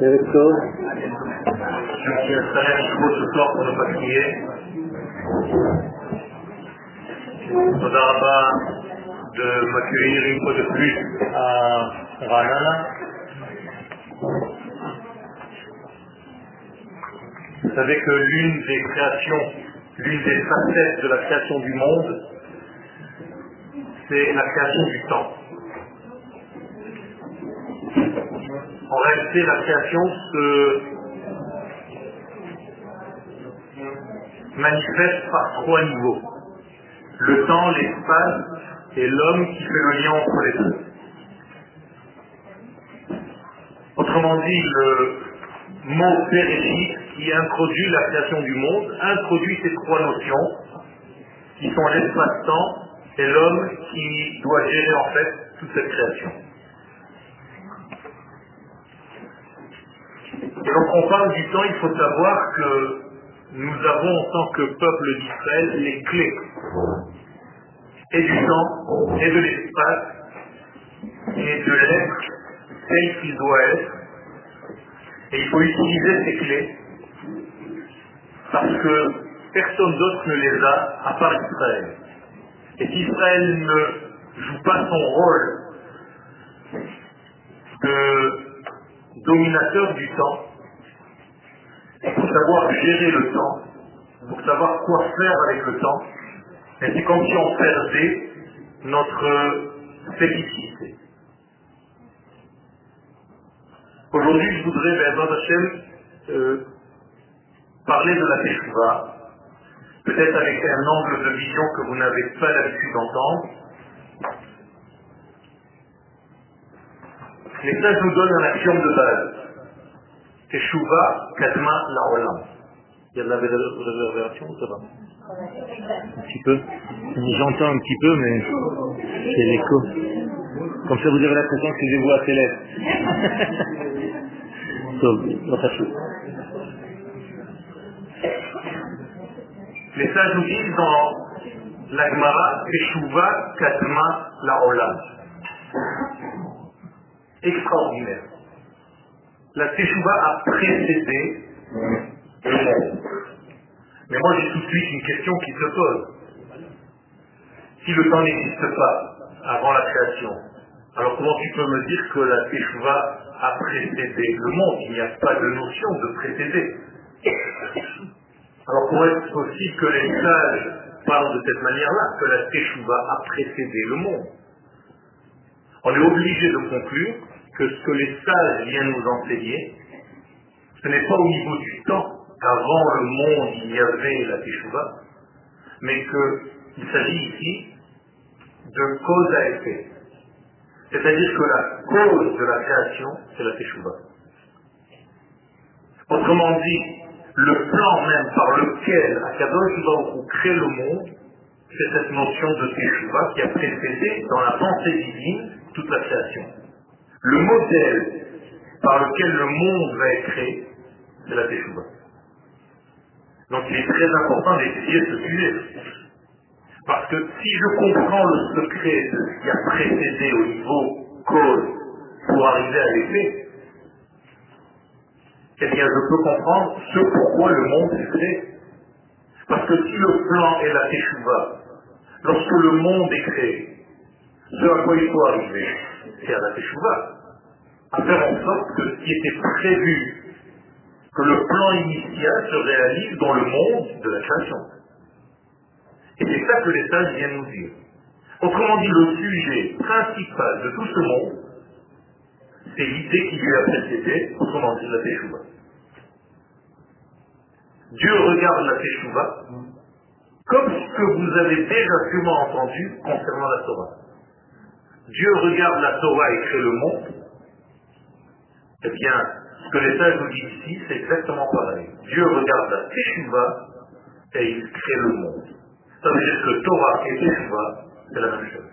Eric Tov. Je suis installé un petit mot ce soir pour ne pas crier. Toda Rabba de m'accueillir une fois de plus à Ranana. Vous savez que l'une des créations, l'une des facettes de la création du monde, c'est la création du temps. En réalité, la création se manifeste par trois niveaux. Le temps, l'espace et l'homme qui fait le lien entre les deux. Autrement dit, le mot pérégique qui introduit la création du monde introduit ces trois notions qui sont l'espace-temps et l'homme qui doit gérer en fait toute cette création. Et lorsqu'on parle du temps, il faut savoir que nous avons en tant que peuple d'Israël les clés et du temps et de l'espace et de l'être tel qu'il doit être. Et il faut utiliser ces clés parce que personne d'autre ne les a à part Israël. Et si Israël ne joue pas son rôle de dominateur du temps, pour savoir gérer le temps, pour savoir quoi faire avec le temps, et c'est comme si on perdait notre félicité. Aujourd'hui, je voudrais, Bézard Hachem, euh, parler de la Teshuvah, peut-être avec un angle de vision que vous n'avez pas l'habitude d'entendre. Les sages nous donnent un axiome de base. Teshuvah Kadma Laolam. Il y a de la réverbération ou ça va Un petit peu. J'entends un petit peu, mais c'est l'écho. Comme ça, vous avez l'impression que je vous à célèbre. Donc, Les sages nous disent dans l'Agmara Teshuvah Kadma Laolam. Extraordinaire. La Teshuvah a précédé le monde. Mais moi j'ai tout de suite une question qui se pose. Si le temps n'existe pas avant la création, alors comment tu peux me dire que la Teshuvah a précédé le monde? Il n'y a pas de notion de précéder. Alors pour être possible que les sages parlent de cette manière-là, que la Teshuvah a précédé le monde, on est obligé de conclure que ce que les sages viennent nous enseigner, ce n'est pas au niveau du temps, qu'avant le monde il y avait la Teshuvah, mais qu'il s'agit ici de cause à effet. C'est-à-dire que la cause de la création, c'est la Teshuvah. Autrement dit, le plan même par lequel Akadosh Baruch crée le monde, c'est cette notion de Teshuvah qui a précédé dans la pensée divine toute la création. Le modèle par lequel le monde va être créé, c'est la Teshuvah. Donc il est très important d'étudier ce sujet. Parce que si je comprends le secret de ce qui a précédé au niveau cause pour arriver à l'effet, eh bien je peux comprendre ce pourquoi le monde est créé. Parce que si le plan est la Teshuvah, lorsque le monde est créé, ce à quoi il faut arriver, c'est à la Teshuvah. À faire en sorte que ce qui était prévu, que le plan initial se réalise dans le monde de la création. Et c'est ça que les sages viennent nous dire. Autrement dit, le sujet principal de tout ce monde, c'est l'idée qui lui a précédé, autrement dit la Teshuvah. Dieu regarde la Teshuvah comme ce que vous avez déjà sûrement entendu concernant la Torah. Dieu regarde la Torah et crée le monde. Eh bien, ce que les sages nous disent ici, c'est exactement pareil. Dieu regarde la Teshuvah et il crée le monde. Ça veut dire que Torah et Teshuvah, c'est la même chose.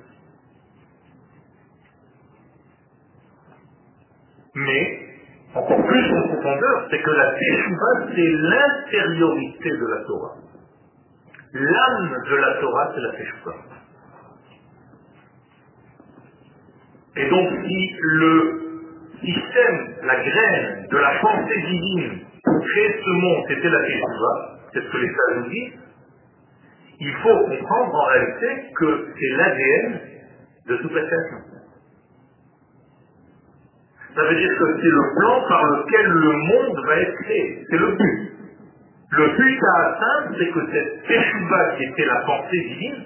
Mais, encore plus en profondeur, c'est que la Teshuvah, c'est l'intériorité de la Torah. L'âme de la Torah, c'est la Teshuvah. Et donc, si le sème la graine de la pensée divine pour créer ce monde, c'était la Teshuvah, c'est ce que les sages nous disent, il faut comprendre en réalité que c'est l'ADN de toute la création. Ça veut dire que c'est le plan par lequel le monde va être créé. C'est le but. Le but à atteindre, c'est que cette Teshuvah qui était la pensée divine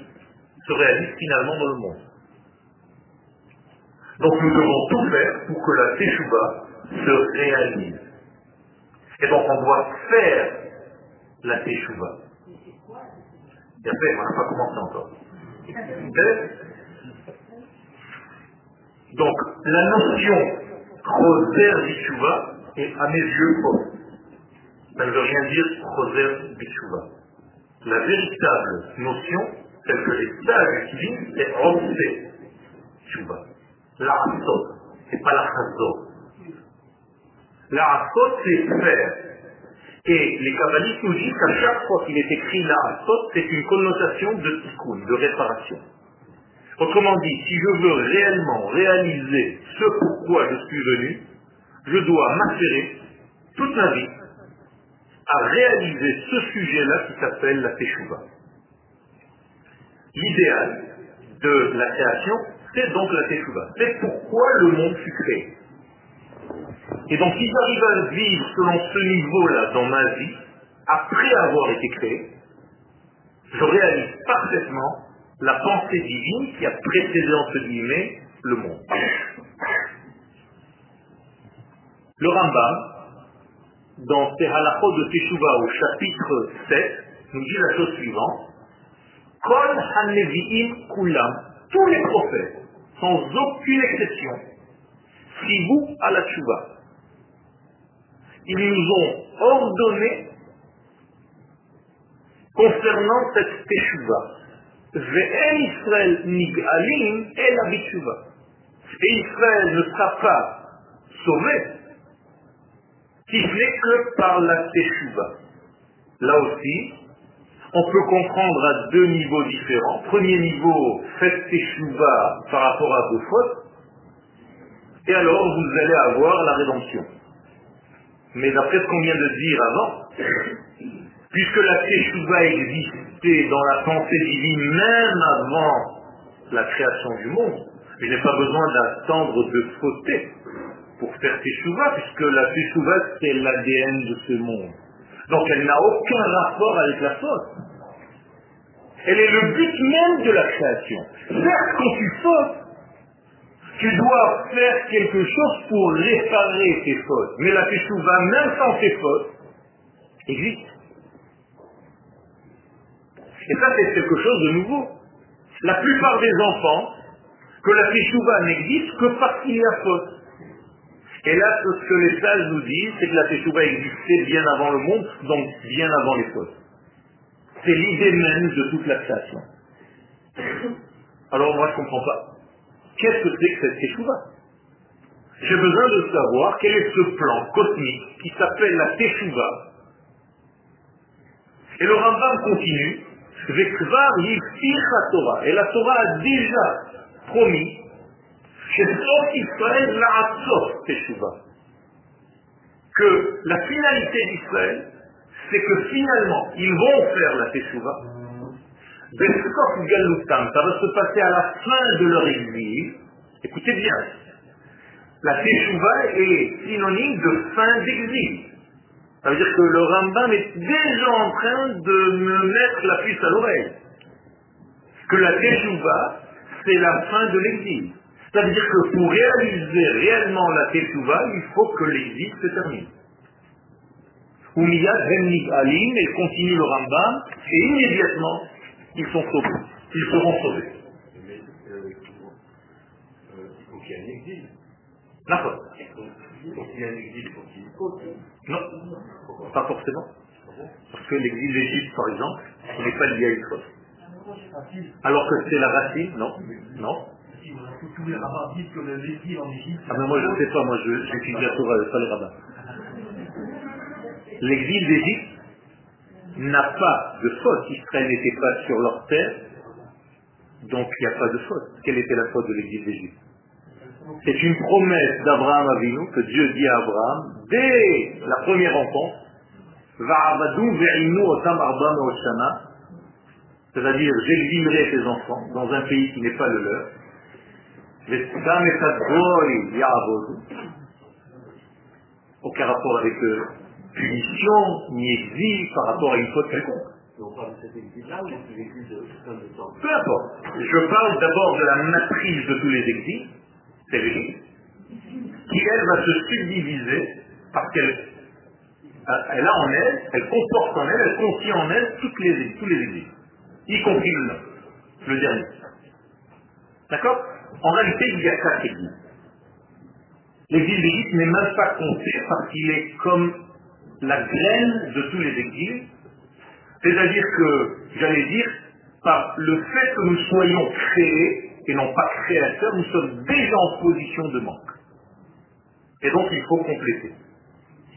se réalise finalement dans le monde. Donc nous devons tout faire pour que la Teshuvah se réalise. Et donc on doit faire la Teshuvah. Et après, on n'a pas commencé encore. Donc, la notion Roser Bichouva est à mes yeux fausse. Ça ne veut rien dire Roser Bichouva. La véritable notion, telle que les sages utilisent, c'est Roser Bichouva. La Hassot, c'est pas la Hassot. La Hassot, c'est faire. Et les kabbalistes nous disent qu'à chaque fois qu'il est écrit la Hassot, c'est une connotation de tikkun, de réparation. Autrement dit, si je veux réellement réaliser ce pourquoi je suis venu, je dois m'assurer toute ma vie à réaliser ce sujet-là qui s'appelle la Teshuvah. L'idéal de la création, c'est donc la Teshuvah. C'est pourquoi le monde fut créé? Et donc si j'arrive à vivre selon ce niveau-là dans ma vie, après avoir été créé, je réalise parfaitement la pensée divine qui a précédé entre guillemets le monde. Le Rambam, dans ses halachot de Teshuvah au chapitre 7, nous dit la chose suivante. Kol tous les prophètes, sans aucune exception, vous à la Teshuvah. Ils nous ont ordonné concernant cette Teshuvah. Ve'en Israël nig'alim et la Teshuvah. Et Israël ne sera pas sauvé si ce n'est que par la Teshuvah. Là aussi, on peut comprendre à deux niveaux différents. Premier niveau, faites Teshuvah par rapport à vos fautes, et alors vous allez avoir la rédemption. Mais d'après ce qu'on vient de dire avant, puisque la Teshuvah existait dans la pensée divine même avant la création du monde, je n'ai pas besoin d'attendre de fauter pour faire Teshuvah, puisque la Teshuvah c'est l'ADN de ce monde. Donc elle n'a aucun rapport avec la faute. Elle est le but même de la création. Certes, quand tu fautes, tu dois faire quelque chose pour réparer tes fautes. Mais la Teshuvah, même sans tes fautes, existe. Et ça, c'est quelque chose de nouveau. La plupart des enfants, que la Teshuvah n'existe que parce qu'il y a faute. Et là, ce que les sages nous disent, c'est que la Teshuvah existait bien avant le monde, donc bien avant fautes. C'est l'idée même de toute la création. Alors moi, je ne comprends pas. Qu'est-ce que c'est que cette Teshuvah? J'ai besoin de savoir quel est ce plan cosmique qui s'appelle la Teshuvah. Et le Rambam continue, Vekvar Torah. Et la Torah a déjà promis שסוף ישראל לעצור תשובה. Que la finalité d'Israël, c'est que finalement, ils vont faire la teshuva. Besof Galutam, ça va se passer à la fin de leur exil. Écoutez bien, la teshuva est synonyme de fin d'exil. Ça veut dire que le Rambam est déjà en train de me mettre la puce à l'oreille. Que la teshuva, c'est la fin de l'exil. Ça veut dire que pour réaliser réellement la Teshuvah, il faut que l'exil se termine. Oumiyad Remnig Alim, elle continue le Rambam, et immédiatement, ils sont sauvés. Ils seront sauvés. Mais euh, euh, il faut qu'il y ait un exil. D'accord. Il faut qu'il y ait un exil, il faut qu'il y ait une faute. Non, pas forcément. Parce que l'exil d'Égypte, par exemple, n'est pas lié à une faute. Alors que c'est la racine, non Non tous les rabbins disent que l'exil en Égypte. Ah mais moi je ne sais pas, moi je j'étudie la Torah, pas les rabbins. L'exil d'Égypte n'a pas de faute. Israël n'était pas sur leur terre, donc il n'y a pas de faute. Quelle était la faute de l'exil d'Égypte? C'est une promesse d'Abraham Avinu que Dieu dit à Abraham dès la première rencontre. C'est-à-dire, j'exilerai tes enfants dans un pays qui n'est pas le leur. Aucun rapport avec euh, punition, ni exil par rapport à une faute quelconque. on parle de cet exil-là ou de l'exil de fin de temps Peu importe. Je parle d'abord de la matrice de tous les exils, c'est l'Église, qui elle va se subdiviser parce qu'elle elle a en elle, elle comporte en elle, elle contient en elle toutes les, tous les exils, y compris le dernier. D'accord? En réalité, il y a quatre exils. L'exil d'Égypte n'est même pas compté parce qu'il est comme la graine de tous les exils. C'est-à-dire que, j'allais dire, par le fait que nous soyons créés et non pas créateurs, nous sommes déjà en position de manque. Et donc il faut compléter.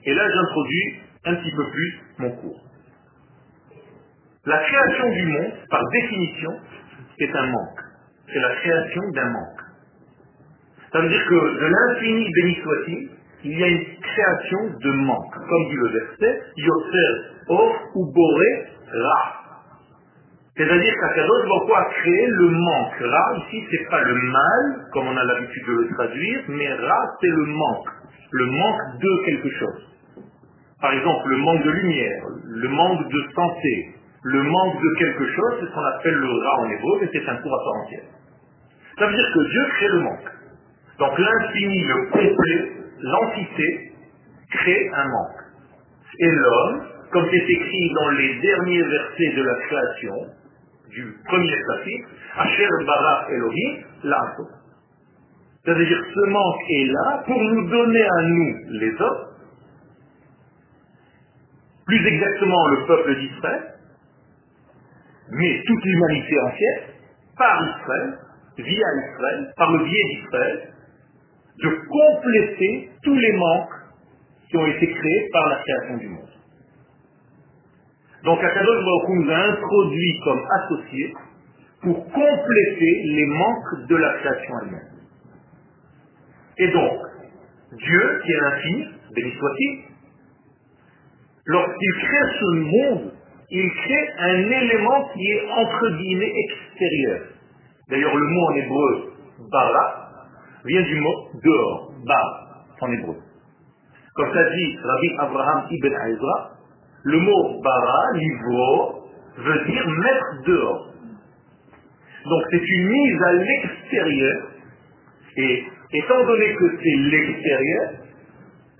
Et là j'introduis un petit peu plus mon cours. La création du monde, par définition, est un manque. C'est la création d'un manque. Ça veut dire que de l'infini béni soit-il, il y a une création de manque. Comme dit le verset, Yosser, Or ou Boré, Ra. C'est-à-dire qu'Akadosh Baruch a créé le manque. Ra, ici, c'est pas le mal, comme on a l'habitude de le traduire, mais Ra, c'est le manque. Le manque de quelque chose. Par exemple, le manque de lumière, le manque de santé, le manque de quelque chose, c'est ce qu'on appelle le Ra en hébreu, mais c'est un cours à part entière. Ça veut dire que Dieu crée le manque. Donc l'infini, le complet, l'entité, crée un manque. Et l'homme, comme c'est écrit dans les derniers versets de la création, du premier chapitre, Asher Bara Elohim, l'Arto. C'est-à-dire ce manque est là pour nous donner à nous, les hommes, plus exactement le peuple d'Israël, mais toute l'humanité entière, par Israël, via Israël, par le biais d'Israël, de compléter tous les manques qui ont été créés par la création du monde. Donc Akadosh Baruch nous a introduit comme associés pour compléter les manques de la création elle-même. Et donc, Dieu, qui est l'infini, béni soit-il, lorsqu'il crée ce monde, il crée un élément qui est entre guillemets extérieur. D'ailleurs, le mot en hébreu, bara, vient du mot dehors, bar, en hébreu. Comme ça dit Rabbi Abraham ibn Aizra, le mot bara, livro, veut dire mettre dehors. Donc c'est une mise à l'extérieur, et étant donné que c'est l'extérieur,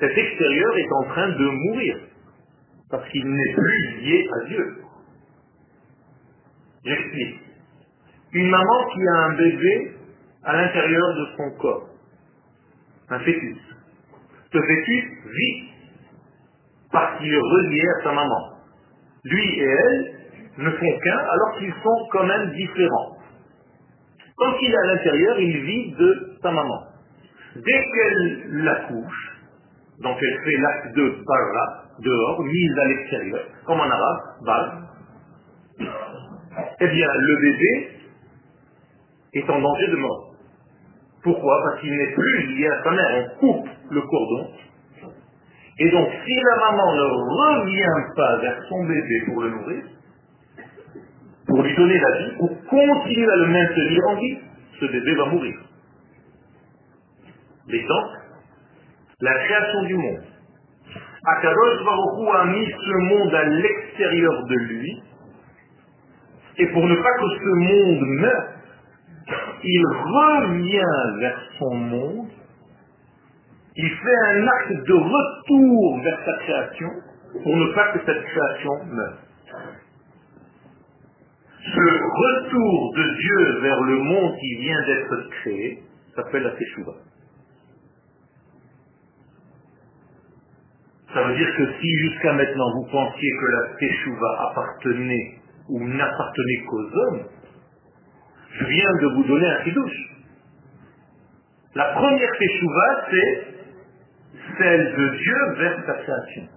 cet extérieur est en train de mourir, parce qu'il n'est plus lié à Dieu. J'explique. Une maman qui a un bébé à l'intérieur de son corps, un fœtus. Ce fœtus vit parce qu'il est relié à sa maman. Lui et elle ne font qu'un alors qu'ils sont quand même différents. Quand il est à l'intérieur, il vit de sa maman. Dès qu'elle l'accouche, donc elle fait l'acte de bara, dehors, mise à l'extérieur, comme en arabe, bal, eh bien le bébé est en danger de mort. Pourquoi? Parce qu'il n'est plus lié à sa mère. On coupe le cordon. Et donc, si la maman ne revient pas vers son bébé pour le nourrir, pour lui donner la vie, pour continuer à le maintenir en vie, ce bébé va mourir. L'exemple, la création du monde. Akadosh Baruch a mis ce monde à l'extérieur de lui, et pour ne pas que ce monde meure, il revient vers son monde, il fait un acte de retour vers sa création pour ne pas que cette création meure. Ce retour de Dieu vers le monde qui vient d'être créé s'appelle la Teshuvah. Ça veut dire que si jusqu'à maintenant vous pensiez que la Teshuvah appartenait ou n'appartenait qu'aux hommes, je viens de vous donner un chidouche. La première Teshuvah, c'est celle de Dieu vers sa création.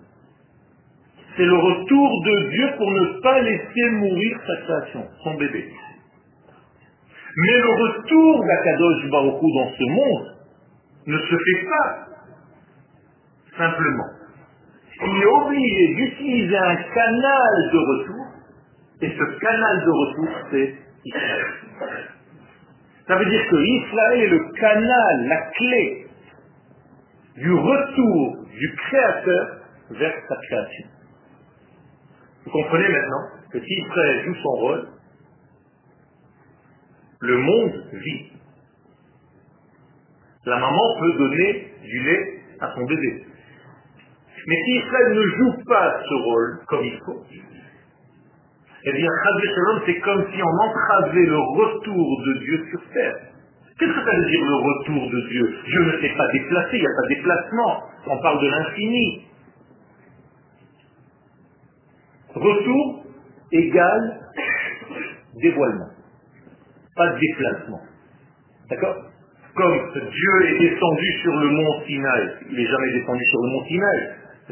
C'est le retour de Dieu pour ne pas laisser mourir sa création, son bébé. Mais le retour d'Akadosh Baruch Hu dans ce monde, ne se fait pas simplement. Il est obligé d'utiliser un canal de retour, et ce canal de retour, c'est Israël. Ça veut dire que Israël est le canal, la clé du retour du Créateur vers sa création. Vous comprenez maintenant que si Israël joue son rôle, le monde vit. La maman peut donner du lait à son bébé. Mais si Israël ne joue pas ce rôle comme il faut, eh bien, c'est comme si on entravait le retour de Dieu sur terre. Qu'est-ce que ça veut dire le retour de Dieu? Dieu ne s'est pas déplacé, il n'y a pas de déplacement. On parle de l'infini. Retour égale dévoilement. Pas de déplacement. D'accord? Comme Dieu est descendu sur le mont Sinaï, il n'est jamais descendu sur le mont Sinaï.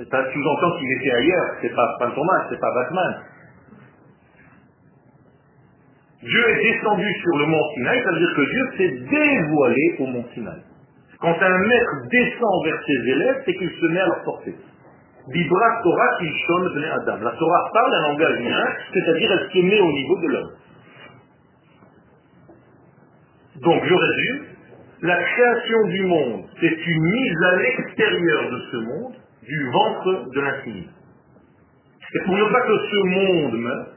Ça sous-entend qu'il était ailleurs, c'est pas Fantomas, c'est pas Batman. Dieu est descendu sur le mont Sinaï, ça veut dire que Dieu s'est dévoilé au mont Sinaï. Quand un maître descend vers ses élèves, c'est qu'il se met à leur portée. Bibra Torah Kilshon Bnei Adam. La Torah parle un langage humain, c'est-à-dire elle se met au niveau de l'homme. Donc je résume, la création du monde, c'est une mise à l'extérieur de ce monde, du ventre de l'infini. Et pour ne pas que ce monde meure,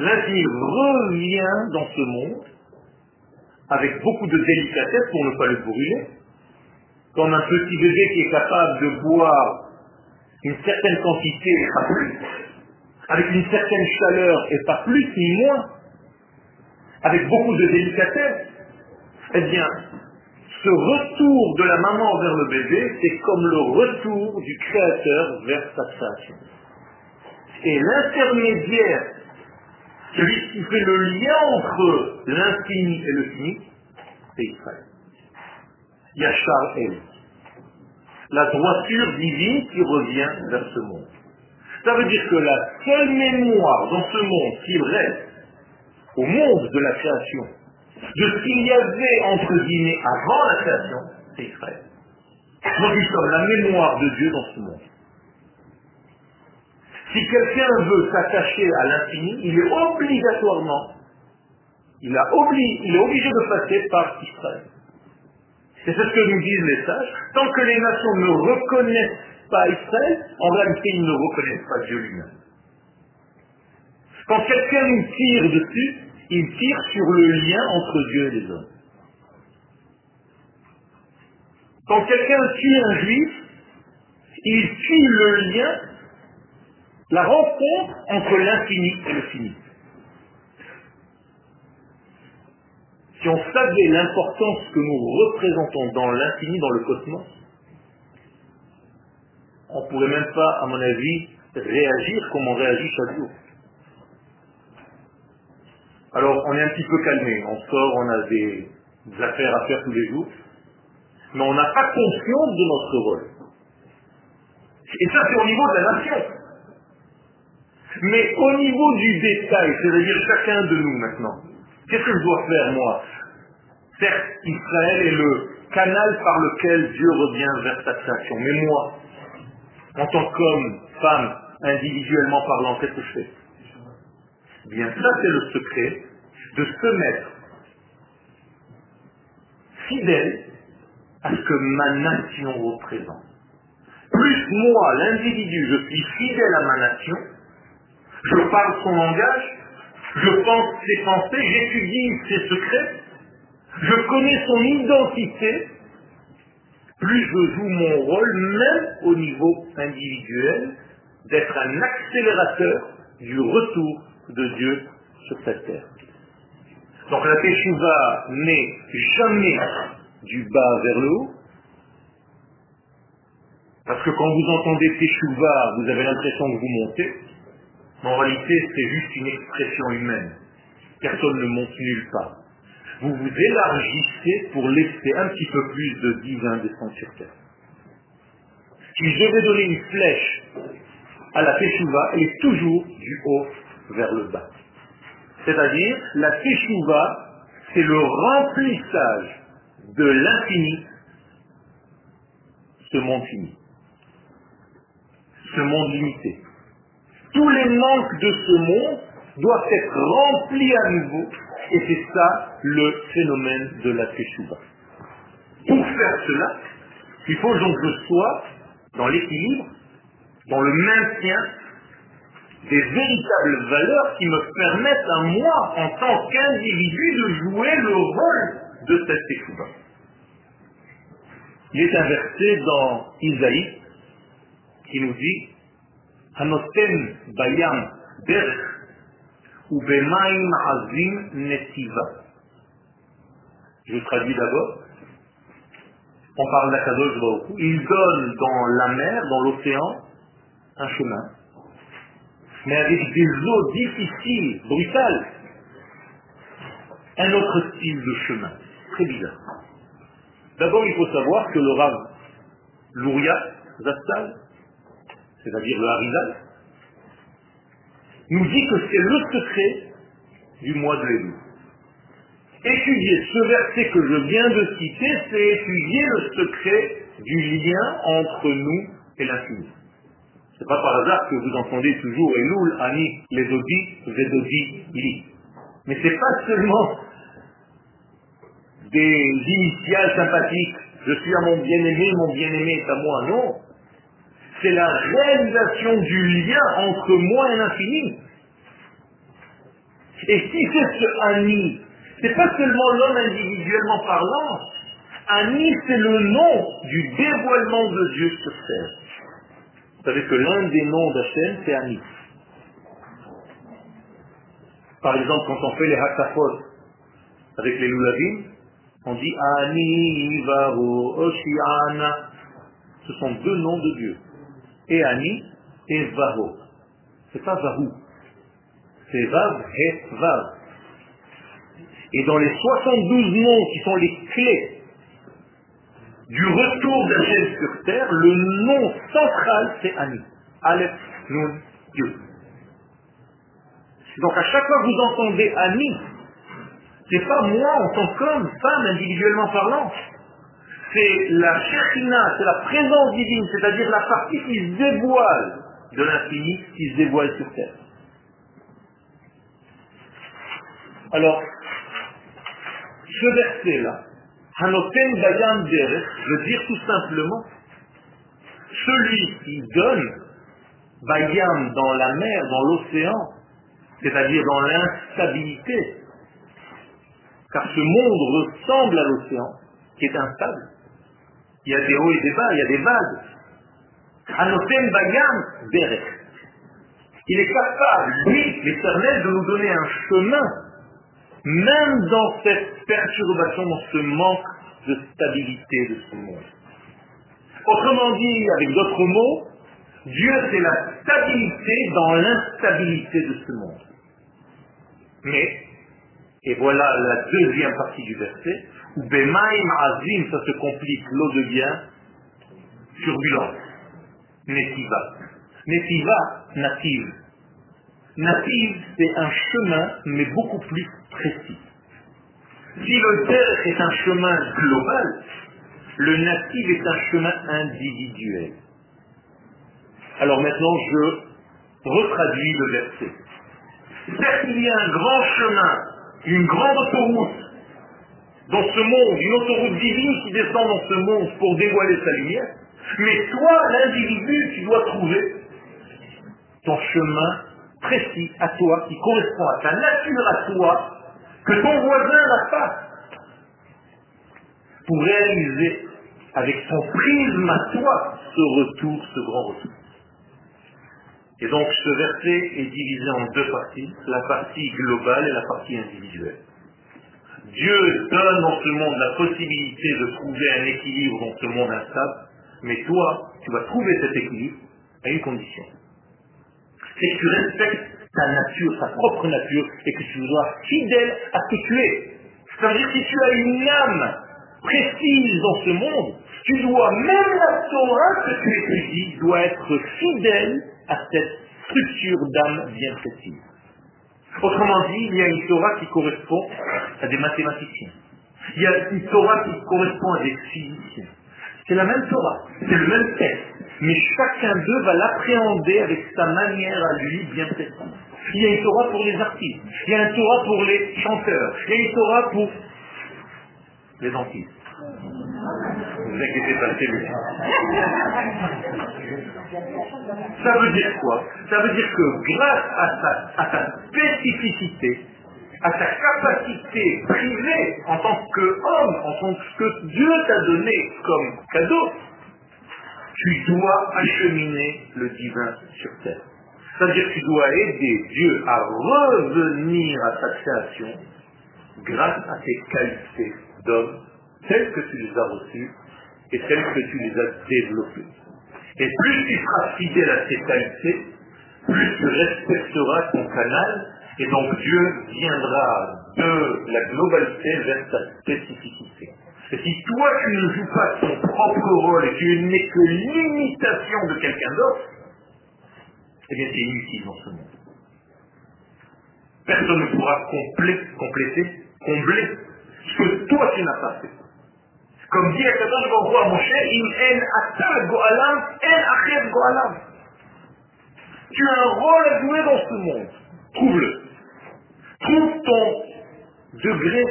l'infini revient dans ce monde avec beaucoup de délicatesse pour ne pas le brûler, comme un petit bébé qui est capable de boire une certaine quantité avec une certaine chaleur et pas plus ni moins, avec beaucoup de délicatesse, eh bien, ce retour de la maman vers le bébé, c'est comme le retour du Créateur vers sa création. Et l'intermédiaire, celui qui fait le lien entre l'infini et le fini, c'est Israël. Yachar El. La droiture divine qui revient vers ce monde. Ça veut dire que la seule mémoire dans ce monde qui reste au monde de la création, de ce qu'il y avait entre guillemets avant la création, c'est Israël. Donc nous sommes la mémoire de Dieu dans ce monde. Si quelqu'un veut s'attacher à l'infini, il est obligatoirement, il, est obligé de passer par Israël. Et c'est ce que nous disent les sages. Tant que les nations ne reconnaissent pas Israël, en réalité, ils ne reconnaissent pas Dieu lui-même. Quand quelqu'un nous tire dessus, il tire sur le lien entre Dieu et les hommes. Quand quelqu'un tue un juif, il tue le lien, la rencontre entre l'infini et le fini. Si on savait l'importance que nous représentons dans l'infini, dans le cosmos, on ne pourrait même pas, à mon avis, réagir comme on réagit chaque jour. Alors, on est un petit peu calmé. On sort, on a des, des affaires à faire tous les jours. Mais on n'a pas conscience de notre rôle. Et ça, c'est au niveau de la nation. Mais au niveau du détail, c'est-à-dire chacun de nous maintenant, qu'est-ce que je dois faire moi? Certes, Israël est le canal par lequel Dieu revient vers sa création. Mais moi, en tant qu'homme, femme, individuellement parlant, qu'est-ce que je fais? Bien, ça c'est le secret de se mettre fidèle à ce que ma nation représente. Plus moi, l'individu, je suis fidèle à ma nation, je parle son langage, je pense ses pensées, j'étudie ses secrets, je connais son identité, plus je joue mon rôle, même au niveau individuel, d'être un accélérateur du retour de Dieu sur cette terre. Donc la Teshuvah n'est jamais du bas vers le haut, parce que quand vous entendez Teshuvah, vous avez l'impression que vous montez, mais en réalité c'est juste une expression humaine. Personne ne monte nulle part. Vous vous élargissez pour laisser un petit peu plus de divin descendre sur terre. Si je devais donner une flèche à la Teshuvah, elle est toujours du haut vers le bas. C'est-à-dire, la Teshuvah, c'est le remplissage de l'infini ce monde fini, ce monde limité. Tous les manques de ce monde doivent être remplis à nouveau, et c'est ça le phénomène de la Teshuvah. Pour faire cela, il faut donc que je sois dans l'équilibre, dans le maintien des véritables valeurs qui me permettent à moi, en tant qu'individu, de jouer le rôle de cette échouva. Il est inversé dans Isaïe qui nous dit Je traduis d'abord. On parle d'Akadosh Baruch Il donne dans la mer, dans l'océan, un chemin. Mais avec des eaux difficiles, brutales. Un autre style de chemin. Très bizarre. D'abord, il faut savoir que le Rav Louria Zastal, c'est-à-dire le Harizal, nous dit que c'est le secret du mois de l'élu. Étudier ce verset que je viens de citer, c'est étudier le secret du lien entre nous et l'infini. C'est pas par hasard que vous entendez toujours Elul, Ani, Ledodi, Vedodi, Li. Mais c'est pas seulement des initiales sympathiques. Je suis à mon bien-aimé, mon bien-aimé est à moi. Non. C'est la réalisation du lien entre moi et l'infini. Et si c'est ce Ani, c'est pas seulement l'homme individuellement parlant. Ani, c'est le nom du dévoilement de Dieu sur terre. Vous savez que l'un des noms d'Hachem, c'est Ani. Par exemple, quand on fait les hakafot avec les loulavim, on dit Ani, Vahu, Oshiana. Ce sont deux noms de Dieu. Et Ani et Vahu. C'est pas Vahu. C'est Vav et Vav. Et dans les 72 noms qui sont les clés du retour d'Hachem sur terre, le nom central c'est Ani. Aleph, Nun, Dieu. Donc à chaque fois que vous entendez Ani, c'est pas moi en tant qu'homme, femme, individuellement parlant. C'est la Shekhina, c'est la présence divine, c'est-à-dire la partie qui se dévoile de l'infini, qui se dévoile sur terre. Alors, ce verset-là, Hanoten Bayan Derech, veut dire tout simplement, celui qui donne Bayam dans la mer, dans l'océan, c'est-à-dire dans l'instabilité, car ce monde ressemble à l'océan, qui est instable. Il y a des hauts et des bas, il y a des vagues. Bayam Derech. Il est capable, lui, l'éternel, de nous donner un chemin même dans cette perturbation, dans ce manque de stabilité de ce monde. Autrement dit, avec d'autres mots, Dieu c'est la stabilité dans l'instabilité de ce monde. Mais, et voilà la deuxième partie du verset, Bemaim Azim, ça se complique, l'eau devient turbulente. Netiva. Netiva, native. Native, c'est un chemin, mais beaucoup plus précis. Si le terre est un chemin global, le natif est un chemin individuel. Alors maintenant, je retraduis le verset. Certes, il y a un grand chemin, une grande autoroute dans ce monde, une autoroute divine qui descend dans ce monde pour dévoiler sa lumière, mais toi, l'individu, tu dois trouver ton chemin précis à toi, qui correspond à ta nature à toi, que ton voisin n'a pas, pour réaliser avec son prisme à toi ce retour, ce grand retour. Et donc ce verset est divisé en deux parties, la partie globale et la partie individuelle. Dieu donne dans ce monde la possibilité de trouver un équilibre dans ce monde instable, mais toi, tu vas trouver cet équilibre à une condition. C'est que tu respectes ta nature, ta propre nature, et que tu sois fidèle à ce que tu es. C'est-à-dire que si tu as une âme précise dans ce monde, tu dois, même la Torah que tu étudies, doit être fidèle à cette structure d'âme bien précise. Autrement dit, il y a une Torah qui correspond à des mathématiciens. Il y a une Torah qui correspond à des physiciens. C'est la même Torah, c'est le même texte. Mais chacun d'eux va l'appréhender avec sa manière à lui bien précise. Il y a une Torah pour les artistes, il y a une Torah pour les chanteurs, il y a une Torah pour les dentistes. Pas. Ça veut dire quoi? Ça veut dire que grâce à sa, spécificité, à sa capacité privée en tant qu'homme, en tant que que Dieu t'a donné comme cadeau, tu dois acheminer le divin sur terre. C'est-à-dire que tu dois aider Dieu à revenir à sa création grâce à tes qualités d'homme, telles que tu les as reçues et telles que tu les as développées. Et plus tu seras fidèle à tes qualités, plus tu respecteras ton canal et donc Dieu viendra de la globalité vers sa spécificité. Et si toi tu ne joues pas ton propre rôle et tu n'es que l'imitation de quelqu'un d'autre, eh bien c'est inutile dans ce monde. Personne ne pourra compléter, combler ce que toi tu n'as pas fait. Comme dit Baruch à mon cher, in en ata go'alam, en achet go'alam. Tu as un rôle à jouer dans ce monde. Trouve-le. Trouve ton degré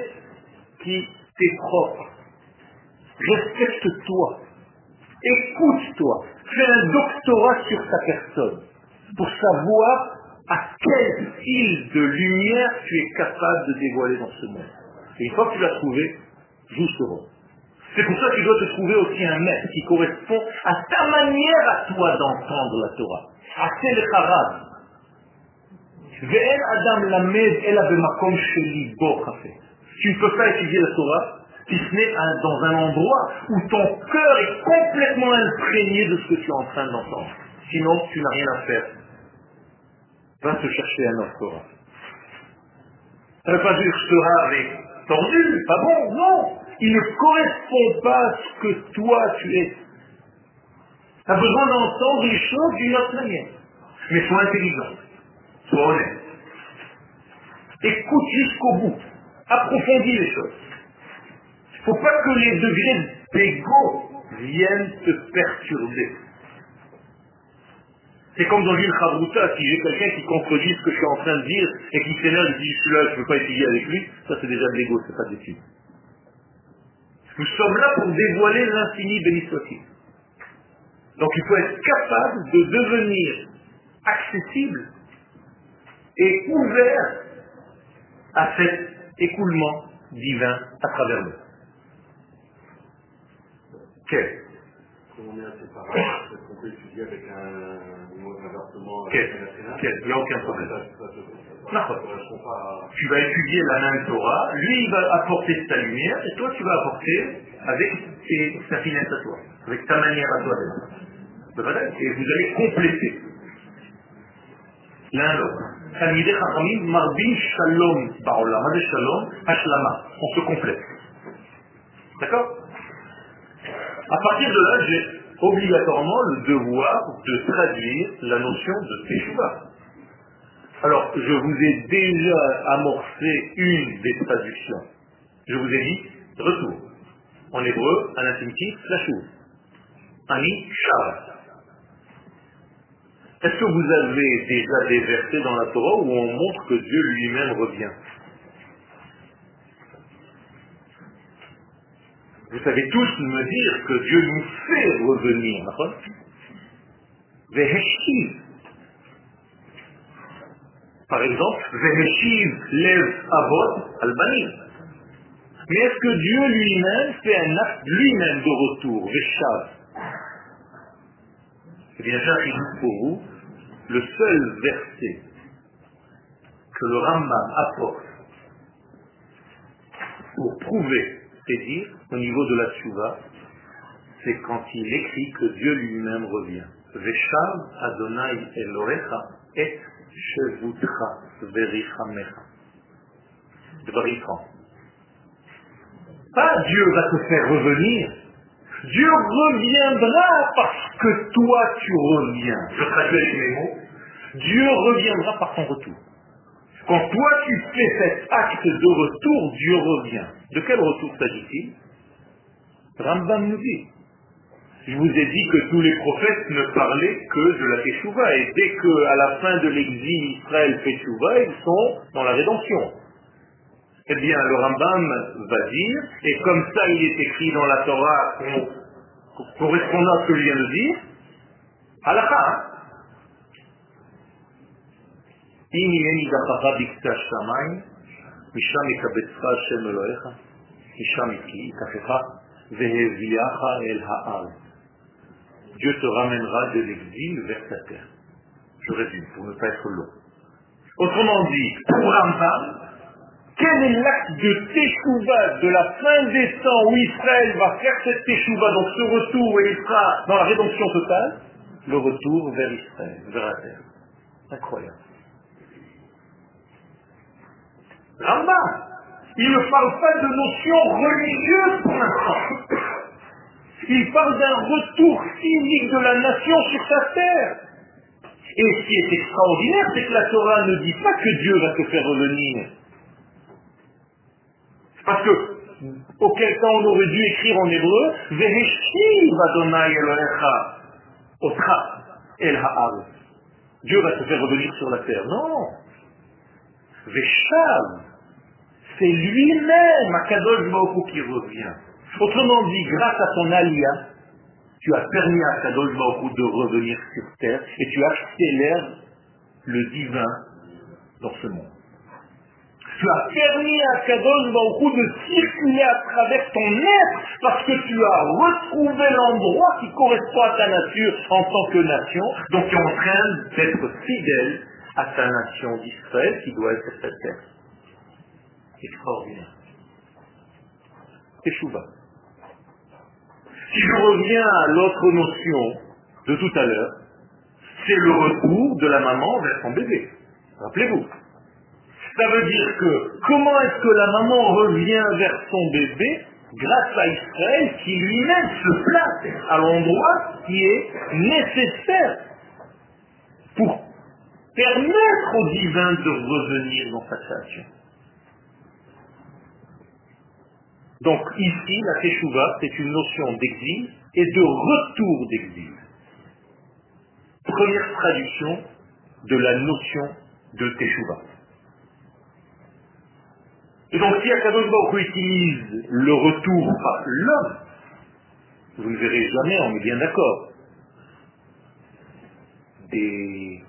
qui t'est propre. Respecte-toi. Écoute-toi. Fais un doctorat sur ta personne pour savoir à quel style de lumière tu es capable de dévoiler dans ce monde. Et une fois que tu l'as trouvé, joue ce rôle. C'est pour ça que tu dois te trouver aussi un maître qui correspond à ta manière à toi d'entendre la Torah. À tel harad. Adam lamed Tu ne peux pas étudier la Torah si ce n'est dans un endroit où ton cœur est complètement imprégné de ce que tu es en train d'entendre. Sinon, tu n'as rien à faire. Va te chercher un autre Torah. Ça ne veut pas dire que Torah avec tordu, pas bon, non. Il ne correspond pas à ce que toi tu es. Tu as besoin d'entendre les choses d'une autre manière. Mais sois intelligent, sois honnête. Écoute jusqu'au bout. Approfondis les choses. Il ne faut pas que les degrés d'ego viennent te perturber. C'est comme dans une chavruta, si j'ai quelqu'un qui contredit ce que je suis en train de dire et qui s'énerve et dit je suis là, je ne veux pas étudier avec lui, ça c'est déjà de l'ego, c'est pas d'étude. Nous sommes là pour dévoiler l'infini béni soit-il. Donc il faut être capable de devenir accessible et ouvert à cet écoulement divin à travers nous. Quel on est assez pareil, est-ce qu'on peut étudier avec un mot d'inversement Quel Quel Il n'y a aucun problème. Tu vas étudier la même Torah, lui il va apporter sa lumière et toi tu vas apporter avec sa finesse à toi, avec ta manière à toi d'être. Et vous allez compléter l'un l'autre. Shalom On se complète. D'accord? À partir de là, j'ai obligatoirement le devoir de traduire la notion de Teshuvah. Alors, je vous ai déjà amorcé une des traductions. Je vous ai dit retour. En hébreu, un infinitif, la chose. Ani shav. Est-ce que vous avez déjà des versets dans la Torah où on montre que Dieu lui-même revient? Vous savez tous me dire que Dieu nous fait revenir. Par exemple, Veheshiv lev avot albanim. Mais est-ce que Dieu lui-même fait un acte lui-même de retour, Veshav Eh bien, j'arrive pour vous le seul verset que le Rambam apporte pour prouver ses dires au niveau de la Tchouva, c'est quand il écrit que Dieu lui-même revient. Veshav Adonai Elohecha et Shevutra Verichamecha. Dvarifran. Pas Dieu va te faire revenir. Dieu reviendra parce que toi tu reviens. Je traduis avec mes mots. Dieu reviendra par ton retour. Quand toi tu fais cet acte de retour, Dieu revient. De quel retour s'agit-il? Rambam nous dit Je vous ai dit que tous les prophètes ne parlaient que de la Teshuvah. Et dès qu'à la fin de l'exil, Israël fait Teshuvah, ils sont dans la rédemption. Eh bien, le Rambam va dire, et comme ça il est écrit dans la Torah, correspondant à ce que je viens de dire, halakha, hein אם הנני דחך בקצה השמיים, משם יקבצך השם אלוהיך, משם ייקחך והביאך אל הארץ. Dieu te ramènera de l'exil vers ta terre. Je résume pour ne pas être long. Autrement dit, pour Rambam, quel est l'acte de Teshuvah de la fin des temps où Israël va faire cette Teshuvah, donc ce retour où il sera dans la rédemption totale? Le retour vers Israël, vers la terre. Incroyable. Rambam, il ne parle pas de notion religieuse pour l'instant. Il parle d'un retour physique de la nation sur sa terre. Et ce qui est extraordinaire, c'est que la Torah ne dit pas que Dieu va te faire revenir. Parce que, auquel cas on aurait dû écrire en hébreu, Dieu va te faire revenir sur la terre. Non. Veshav, c'est lui-même, Akadosh Baruch qui revient. Autrement dit, grâce à ton alia, tu as permis à Kadosh Baruch de revenir sur terre et tu accélères le divin dans ce monde. Tu as permis à Kadosh Baruch de circuler à travers ton être parce que tu as retrouvé l'endroit qui correspond à ta nature en tant que nation. Donc tu es en train d'être fidèle à ta nation d'Israël qui doit être cette terre. Extraordinaire. Teshuva. Si je reviens à l'autre notion de tout à l'heure, c'est le retour de la maman vers son bébé. Rappelez-vous. Ça veut dire que comment est-ce que la maman revient vers son bébé grâce à Israël qui lui-même se place à l'endroit qui est nécessaire pour permettre au divin de revenir dans sa création? Donc ici, la Teshuvah, c'est une notion d'exil et de retour d'exil. Première traduction de la notion de Teshuvah. Et donc si Akadosh Baruch utilise le retour par l'homme, vous ne verrez jamais, on est bien d'accord, des,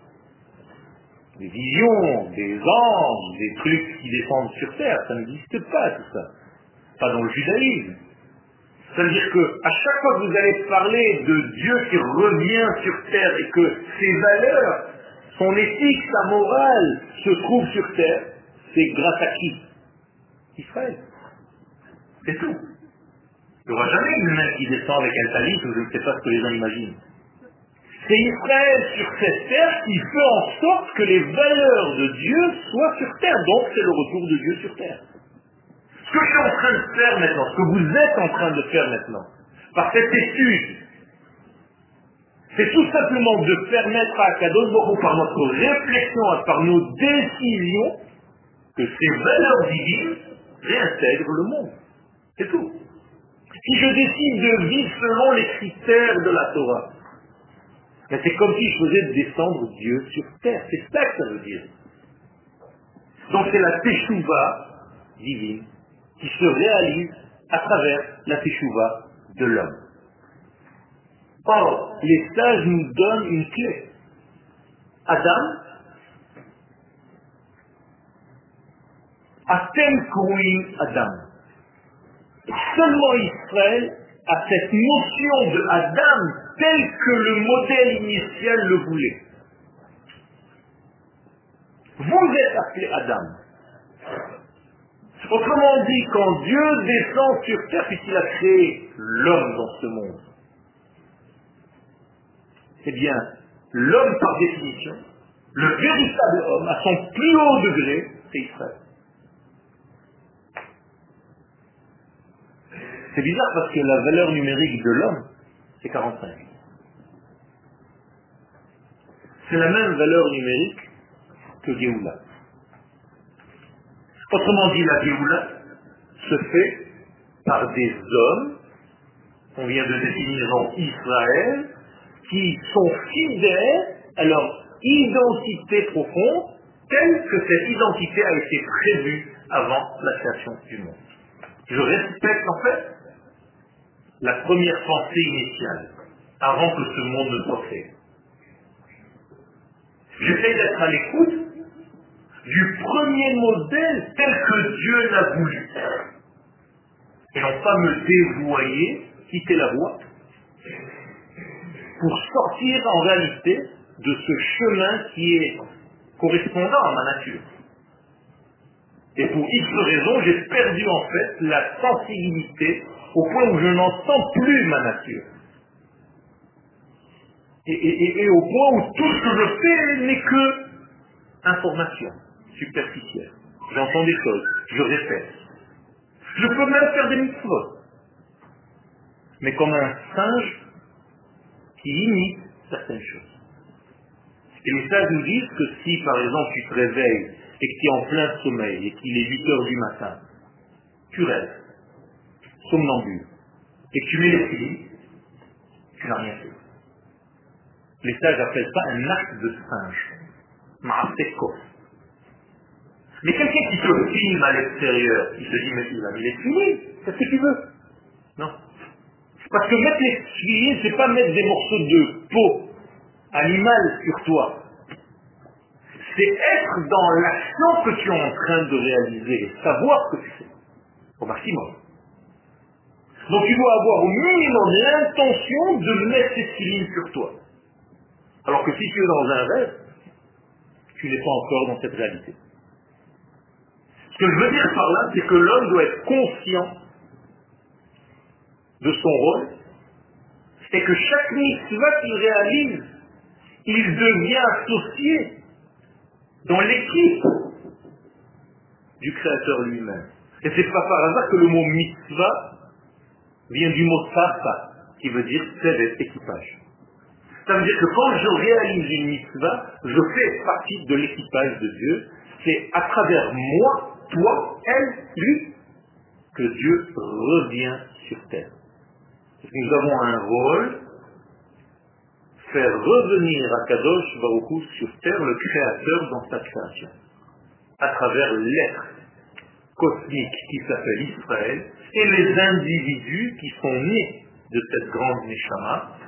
des visions, des anges, des trucs qui descendent sur terre, ça n'existe pas tout ça pas dans le judaïsme. Ça veut dire que à chaque fois que vous allez parler de Dieu qui revient sur terre et que ses valeurs, son éthique, sa morale se trouvent sur terre, c'est grâce à qui? Israël. C'est tout. Il n'y aura jamais une main qui descend avec un talit ou je ne sais pas ce que les gens imaginent. C'est Israël sur cette terre qui fait en sorte que les valeurs de Dieu soient sur terre. Donc c'est le retour de Dieu sur terre. Ce que je suis en train de faire maintenant, ce que vous êtes en train de faire maintenant, par cette étude, c'est tout simplement de permettre à Kadosh Baruch par notre réflexion, par nos décisions, que ces valeurs divines réintègrent le monde. C'est tout. Si je décide de vivre selon les critères de la Torah, ben, c'est comme si je faisais descendre Dieu sur terre. C'est ça que ça veut dire. Donc c'est la teshuva divine qui se réalise à travers la teshuva de l'homme. Or, les sages nous donnent une clé. Adam, Atem Kouin Adam. Seulement Israël a cette notion de Adam tel que le modèle initial le voulait. Vous êtes appelé Adam. Autrement dit, quand Dieu descend sur terre, puisqu'il a créé l'homme dans ce monde, eh bien, l'homme par définition, le véritable homme, à son plus haut degré, c'est Israël. C'est bizarre parce que la valeur numérique de l'homme, c'est 45. C'est la même valeur numérique que Géoula. Autrement dit, la Géoula se fait par des hommes, on vient de définir donc Israël, qui sont fidèles à leur identité profonde, telle que cette identité a été prévue avant la création du monde. Je respecte en fait la première pensée initiale, avant que ce monde ne soit fait. J'essaie d'être à l'écoute du premier modèle tel que Dieu l'a voulu. Et non pas me dévoyer, quitter la voie, pour sortir en réalité de ce chemin qui est correspondant à ma nature. Et pour X raisons, j'ai perdu en fait la sensibilité au point où je n'entends plus ma nature. Et, au point où tout ce que je fais n'est que information superficielle. J'entends des choses, je répète. Je peux même faire des mitzvot. Mais comme un singe qui imite certaines choses. Et les sages nous disent que si, par exemple, tu te réveilles et que tu es en plein sommeil et qu'il est 8 heures du matin, tu rêves, somnambule, et que tu mets les filles, tu n'as rien fait. Les sages appellent ça un acte de singe. Mais quelqu'un qui te filme à l'extérieur, il se dit, mais il a mis les filles, qu'est-ce que tu veux? Non. Parce que mettre les filles, c'est pas mettre des morceaux de peau animale sur toi. C'est être dans l'action que tu es en train de réaliser, savoir ce que tu fais, au maximum. Donc tu dois avoir au minimum l'intention de mettre ces filles sur toi. Alors que si tu es dans un rêve, tu n'es pas encore dans cette réalité. Ce que je veux dire par là, c'est que l'homme doit être conscient de son rôle et que chaque mitzvah qu'il réalise, il devient associé dans l'équipe du Créateur lui-même. Et c'est pas par hasard que le mot mitzvah vient du mot safa, qui veut dire c'est équipage. Ça veut dire que quand je réalise une mitzvah, je fais partie de l'équipage de Dieu. C'est à travers moi, toi, elle, lui, que Dieu revient sur terre. Nous avons un rôle, faire revenir à Kadosh Baruchou sur terre le Créateur dans sa création. À travers l'être cosmique qui s'appelle Israël et les individus qui sont nés de cette grande Neshama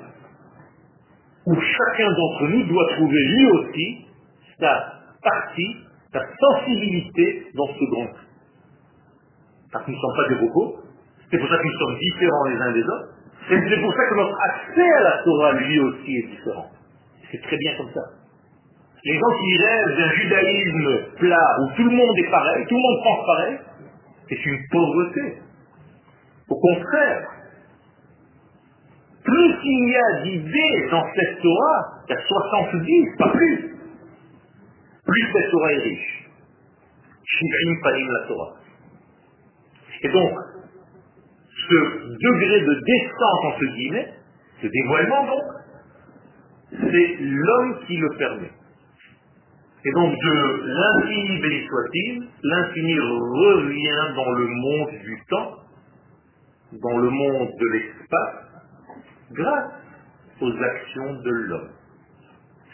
où chacun d'entre nous doit trouver lui aussi sa partie, sa sensibilité dans ce grand Parce que nous ne sommes pas des robots, c'est pour ça que nous sommes différents les uns des autres, et c'est pour ça que notre accès à la Torah lui aussi est différent. C'est très bien comme ça. Les gens qui rêvent d'un judaïsme plat où tout le monde est pareil, tout le monde pense pareil, c'est une pauvreté. Au contraire, plus il y a d'idées dans cette Torah, il y a 70, pas plus, plus cette Torah est riche. Shivrim panim la Torah. Et donc, ce degré de descente, entre guillemets, ce dévoilement donc, c'est l'homme qui le permet. Et donc de l'infini béni soit-il, l'infini revient dans le monde du temps, dans le monde de l'espace, grâce aux actions de l'homme.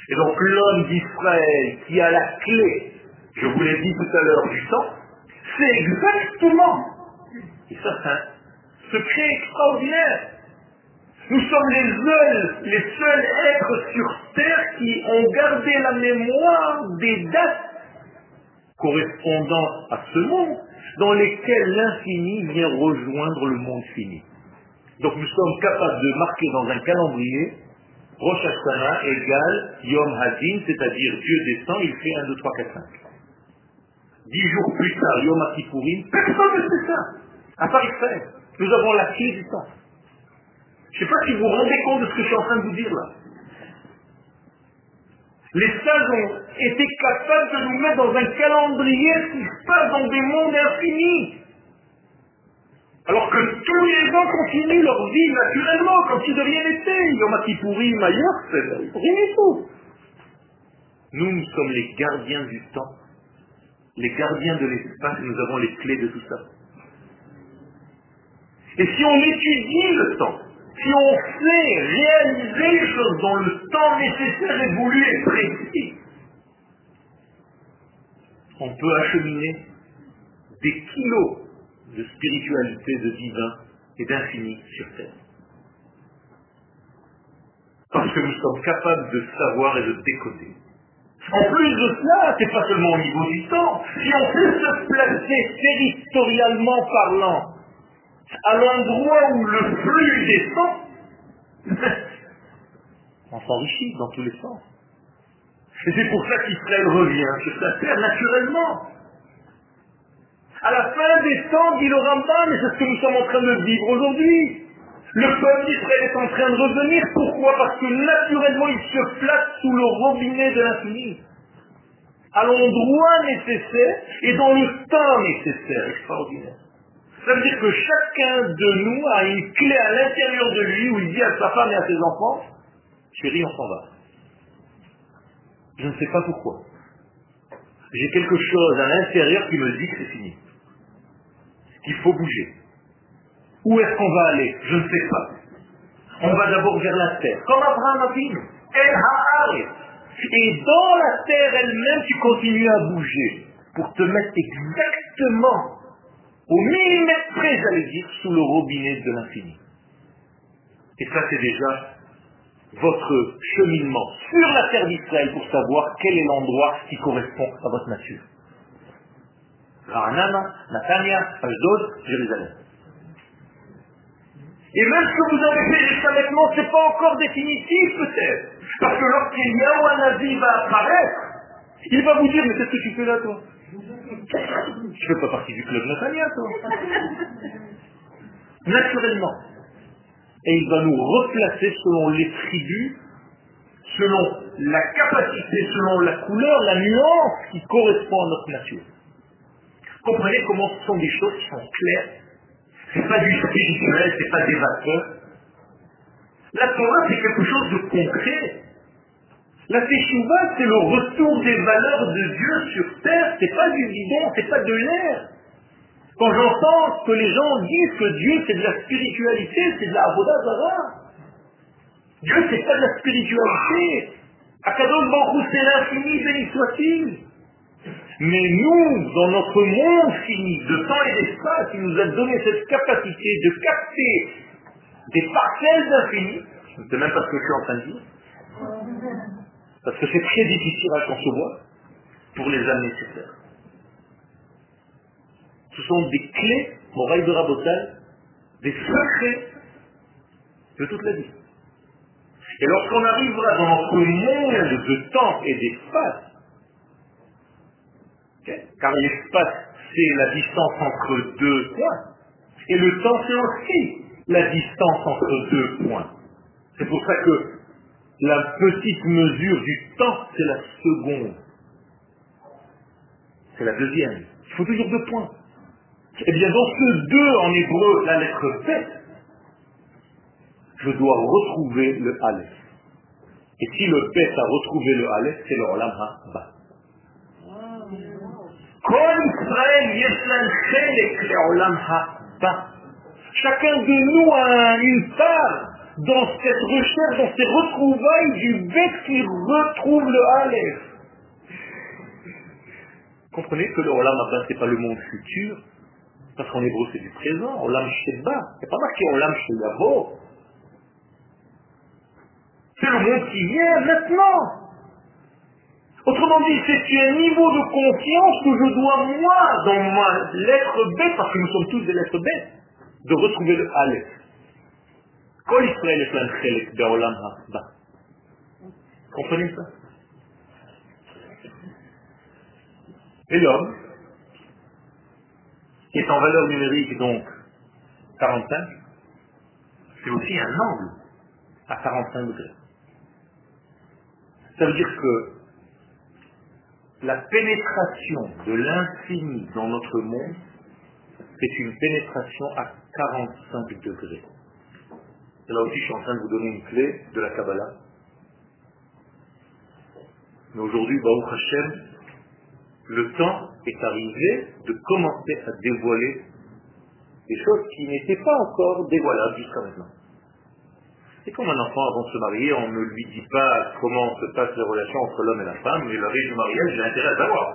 Et donc l'homme d'Israël qui a la clé, je vous l'ai dit tout à l'heure, du temps, c'est exactement, et ça c'est un secret extraordinaire, nous sommes les seuls, les seuls êtres sur Terre qui ont gardé la mémoire des dates correspondant à ce monde dans lesquelles l'infini vient rejoindre le monde fini. Donc nous sommes capables de marquer dans un calendrier Rosh Hashanah égale Yom Hadin, c'est-à-dire Dieu descend, il fait 1, 2, 3, 4, 5. Dix jours plus tard, Yom Kippourim, personne ne sait ça, à part Israël. Nous avons la clé du temps. Je ne sais pas si vous vous rendez compte de ce que je suis en train de vous dire là. Les sages ont été capables de nous mettre dans un calendrier qui se passe dans des mondes infinis. Alors que tous les gens continuent leur vie naturellement, comme si de rien n'était. Yom Kippourim ailleurs, c'est rien du tout. Nous, nous sommes les gardiens du temps, les gardiens de l'espace, nous avons les clés de tout ça. Et si on étudie le temps, si on sait réaliser les choses dans le temps nécessaire et voulu et précis, on peut acheminer des kilos de spiritualité, de divin et d'infini sur Terre. Parce que nous sommes capables de savoir et de décoder. En plus de cela, c'est pas seulement au niveau du temps. Si on peut se placer territorialement parlant à l'endroit où le flux descend, on s'enrichit dans tous les sens. Et c'est pour ça qu'Israël revient sur sa terre naturellement. À la fin des temps, dit le Rambam, et c'est ce que nous sommes en train de vivre aujourd'hui. Le peuple d'Israël est en train de revenir. Pourquoi? Parce que naturellement, il se place sous le robinet de l'infini. À l'endroit nécessaire et dans le temps nécessaire. Extraordinaire. Ça veut dire que chacun de nous a une clé à l'intérieur de lui où il dit à sa femme et à ses enfants, chérie, on s'en va. Je ne sais pas pourquoi. J'ai quelque chose à l'intérieur qui me dit que c'est fini. Qu'il faut bouger. Où est-ce qu'on va aller? Je ne sais pas. On va d'abord vers la terre. Comme Abraham a dit. El Et dans la terre elle-même, tu continues à bouger pour te mettre exactement au millimètre près, j'allais dire, sous le robinet de l'infini. Et ça, c'est déjà votre cheminement sur la terre d'Israël pour savoir quel est l'endroit qui correspond à votre nature. Rahanama, Natania, Ashdod, Jérusalem. Et même ce que vous avez fait jusqu'à maintenant, ce n'est pas encore définitif peut-être. Parce que lorsqu'il y a un avis va apparaître, il va vous dire, mais qu'est-ce que tu fais là toi? Je ne fais pas partie du club Natania toi. Naturellement et il va nous replacer selon les tribus, selon la capacité, selon la couleur, la nuance qui correspond à notre nature. Comprenez comment ce sont des choses qui sont claires. Ce n'est pas du spirituel, ce n'est pas des vapeurs. La Torah, c'est quelque chose de concret. La Teshuvah, c'est le retour des valeurs de Dieu sur terre. Ce n'est pas du bidon, ce n'est pas de l'air. Quand j'entends que les gens disent que Dieu c'est de la spiritualité, c'est de la Zara. Dieu c'est pas de la spiritualité. Akadosh Baruch c'est l'infini, béni soit-il. Mais nous, dans notre monde fini, de temps et d'espace, il nous a donné cette capacité de capter des parcelles d'infini. Je ne sais même pas ce que je suis en train de dire. Parce que c'est très difficile à concevoir pour les sur terre. Ce sont des clés, Moraï de Rabotal, des secrets de toute la vie. Et lorsqu'on arrivera dans notre monde de temps et d'espace, car l'espace c'est la distance entre deux points, et le temps c'est aussi la distance entre deux points. C'est pour ça que la petite mesure du temps, c'est la seconde. C'est la deuxième. Il faut toujours deux points. Eh bien, dans ce deux en hébreu, la lettre B, je dois retrouver le Aleph. Et si le Bet a retrouvé le Aleph, c'est le Olam Ha-Ba. Chacun de nous a une part dans cette recherche, dans ces retrouvailles du Bet qui retrouve le Aleph. Comprenez que le Olam Haba, ce n'est pas le monde futur, parce qu'en hébreu, c'est du présent. Olam Sheba. C'est pas marqué Olam Sheyavo. C'est le monde qui vient maintenant. Autrement dit, c'est un niveau de confiance que je dois, moi, dans ma lettre B, parce que nous sommes tous des lettres B, de retrouver le Aleph. Kol. Comprenez ça? Et l'homme, qui est en valeur numérique donc 45, c'est aussi un angle à 45 degrés. Ça veut dire que la pénétration de l'infini dans notre monde, c'est une pénétration à 45 degrés. Et là aussi, je suis en train de vous donner une clé de la Kabbalah. Mais aujourd'hui, Baruch Hashem, le temps est arrivé de commencer à dévoiler des choses qui n'étaient pas encore dévoilables jusqu'à maintenant. C'est comme un enfant avant de se marier, on ne lui dit pas comment se passent les relations entre l'homme et la femme, mais la veille du mariage, j'ai intérêt à savoir.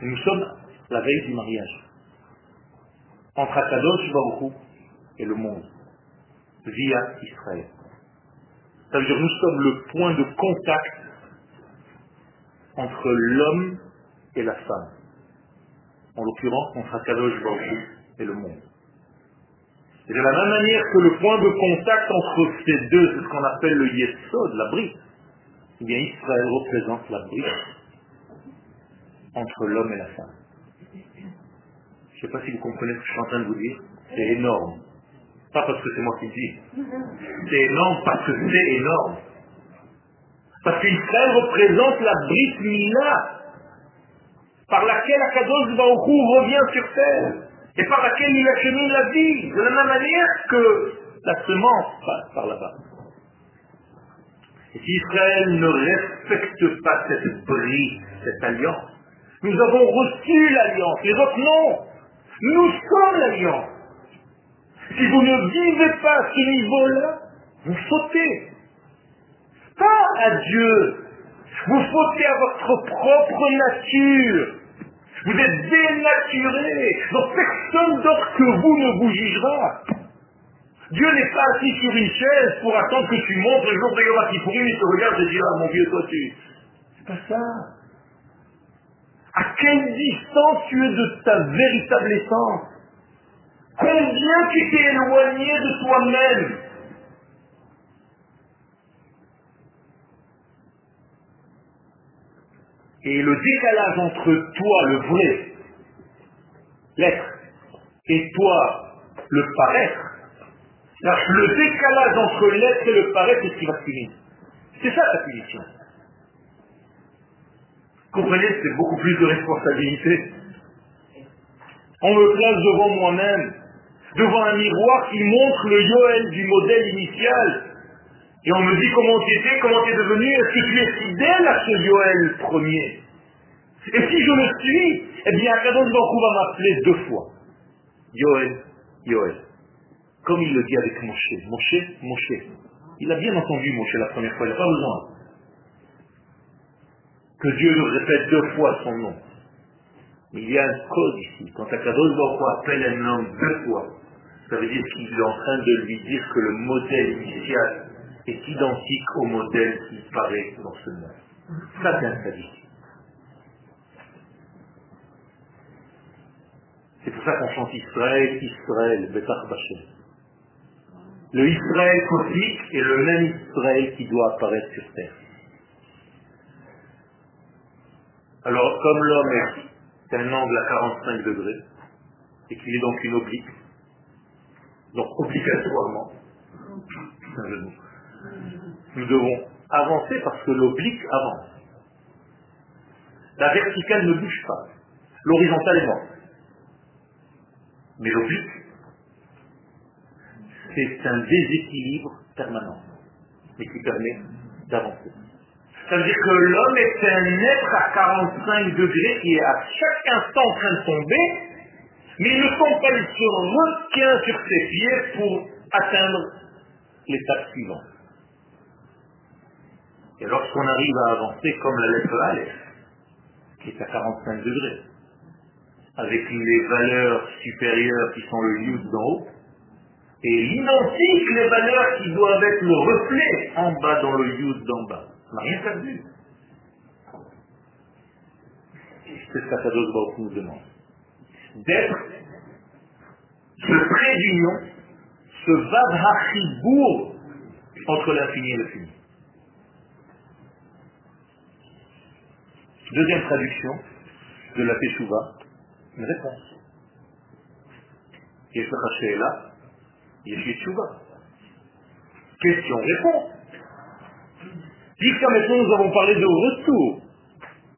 Nous sommes la veille du mariage. Entre Akadosh Baruch et le monde, via Israël. Ça veut dire nous sommes le point de contact entre l'homme et la femme. En l'occurrence, entre Akadosh Baruch et le monde. Et de la même manière que le point de contact entre ces deux, c'est ce qu'on appelle le Yesod, la brique, eh bien Israël représente la brique entre l'homme et la femme. Je ne sais pas si vous comprenez ce que je suis en train de vous dire. C'est énorme. Pas parce que c'est moi qui le dis. C'est énorme parce que c'est énorme. Parce qu'Israël représente la brique Mila par laquelle Akadosh Baruchou revient sur terre et par laquelle il achemine la vie, de la même manière que la semence passe par là-bas. Si Israël ne respecte pas cette brique, cette alliance, nous avons reçu l'alliance, les autres non. Nous sommes l'alliance. Si vous ne vivez pas à ce niveau-là, vous sautez. Pas à Dieu. Vous sautez à votre propre nature. Vous êtes dénaturé. Donc personne d'autre que vous ne vous jugera. Dieu n'est pas assis sur une chaise pour attendre que tu montes le jour de Yom Kippourim, il te regarde et dit, ah mon vieux, toi tu... C'est pas ça. À quelle distance tu es de ta véritable essence? Combien tu t'es éloigné de toi-même? Et le décalage entre toi, le vrai, l'être, et toi, le paraître, le décalage entre l'être et le paraître, c'est ce qui va finir. C'est ça ta punition. Comprenez, c'est beaucoup plus de responsabilité. On me place devant moi-même, devant un miroir qui montre le Yoel du modèle initial. Et on me dit comment tu étais, comment tu es devenu, est-ce que tu es fidèle à ce Yoel premier? Et si je le suis, eh bien Akadosh Baruch va m'appeler deux fois. Yoel, Yoel. Comme il le dit avec Moshe. Moshe, Moshe. Il a bien entendu Moshe la première fois, il n'a pas besoin que Dieu nous répète deux fois son nom. Il y a un code ici. Quand Akadosh Baruch appelle un homme deux fois, ça veut dire qu'il est en train de lui dire que le modèle initial est identique au modèle qui paraît dans ce monde. Ça, c'est un sadique. C'est pour ça qu'on chante Israël, Israël, Betar Bachem. Le Israël cosmique est le même Israël qui doit apparaître sur terre. Alors, comme l'homme est un angle à 45 degrés, et qu'il est donc une oblique, donc obligatoirement, nous devons avancer parce que l'oblique avance. La verticale ne bouge pas. L'horizontale est morte. Mais l'oblique, c'est un déséquilibre permanent, mais qui permet d'avancer. Ça veut dire que l'homme est un être à 45 degrés qui est à chaque instant en train de tomber, mais il ne tombe pas, il se retient sur ses pieds pour atteindre l'étape suivante. Et lorsqu'on arrive à avancer comme la lettre Aleph, qui est à 45 degrés, avec les valeurs supérieures qui sont le yud d'en haut, et l'identique les valeurs qui doivent être le reflet en bas dans le yud d'en bas. On n'a rien perdu. C'est ce qu'Akadosh Baruch nous demande. D'être ce trait d'union, ce vav entre l'infini et le fini. Deuxième traduction de la Teshuvah, une réponse. Là, Yesh Teshuvah. Question, réponse. Jusqu'à maintenant, nous avons parlé de retour.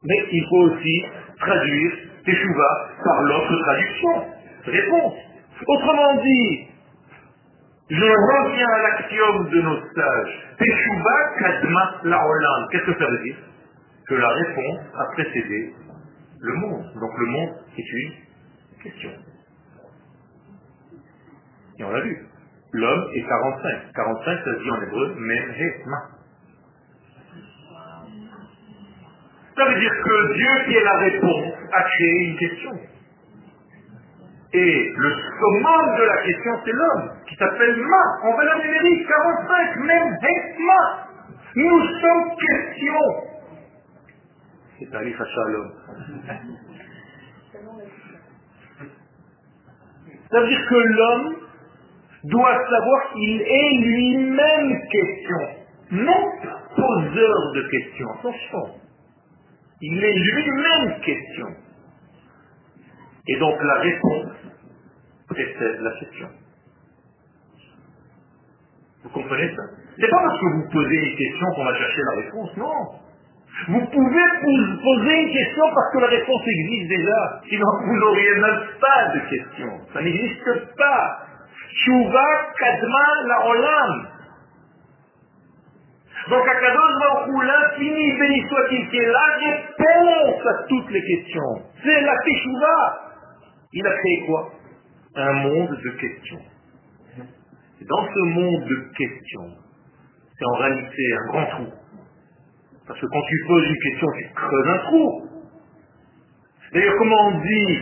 Mais il faut aussi traduire Teshuvah par l'autre traduction. Réponse. Autrement dit, je reviens à l'axiome de nos sages. Teshuvah kadma la Hollande. Qu'est-ce que ça veut dire? Que la réponse a précédé le monde. Donc le monde est une question. Et on l'a vu. L'homme est 45. 45, ça se dit en hébreu, Mehema. Ça veut dire que Dieu qui est la réponse a créé une question. Et le summum de la question, c'est l'homme, qui s'appelle Ma, en valeur numérique, 45, même Ma. Nous sommes questions. C'est Ali l'homme. Ça veut dire que l'homme doit savoir qu'il est lui-même question, non poseur de questions. Attention. Il est lui-même question. Et donc la réponse précède la question. Vous comprenez ça? C'est pas parce que vous posez une question qu'on va chercher la réponse, non. Vous pouvez poser une question parce que la réponse existe déjà. Sinon, vous n'auriez même pas de question. Ça n'existe pas. Shuva kadma la olam. Donc Akadosh Baruch l'infini béni soit-il, qui est la réponse à toutes les questions. C'est la Teshuvah. Il a créé quoi? Un monde de questions. Et dans ce monde de questions, c'est en réalité un grand trou. Parce que quand tu poses une question, tu creuses un trou. D'ailleurs, comment on dit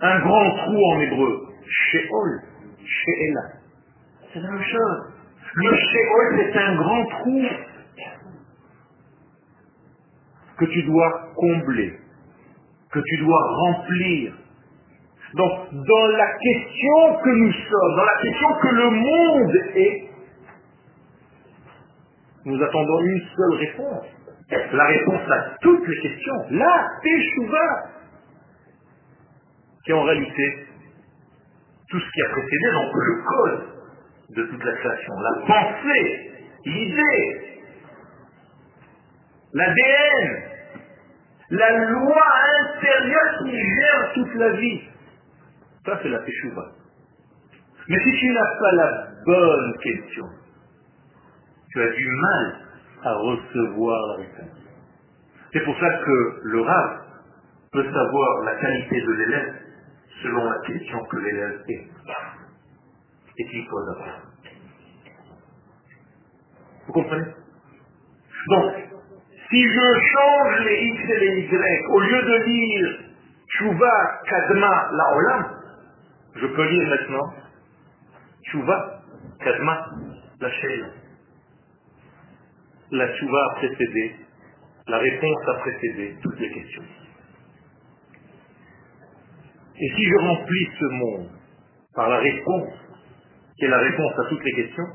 un grand trou en hébreu? Sheol, Sheela. C'est la même chose. Le Sheol, c'est un grand trou que tu dois combler, que tu dois remplir. Donc, dans la question que nous sommes, dans la question que le monde est, nous attendons une seule réponse. La réponse à toutes les questions. La Teshuvah. Qui en réalité tout ce qui a précédé, donc le code de toute la création. La pensée, l'idée, l'ADN, la loi intérieure qui gère toute la vie. Ça, c'est la Teshuvah. Mais si tu n'as pas la bonne question, tu as du mal à recevoir la réponse. C'est pour ça que le rave peut savoir la qualité de l'élève selon la question que l'élève est et qu'il pose après. Vous comprenez? Donc, si je change les X et les Y, au lieu de lire Chouva Kadma Laolam, je peux lire maintenant Chouva Kadma La la chouva a précédé, la réponse a précédé toutes les questions. Et si je remplis ce monde par la réponse, qui est la réponse à toutes les questions,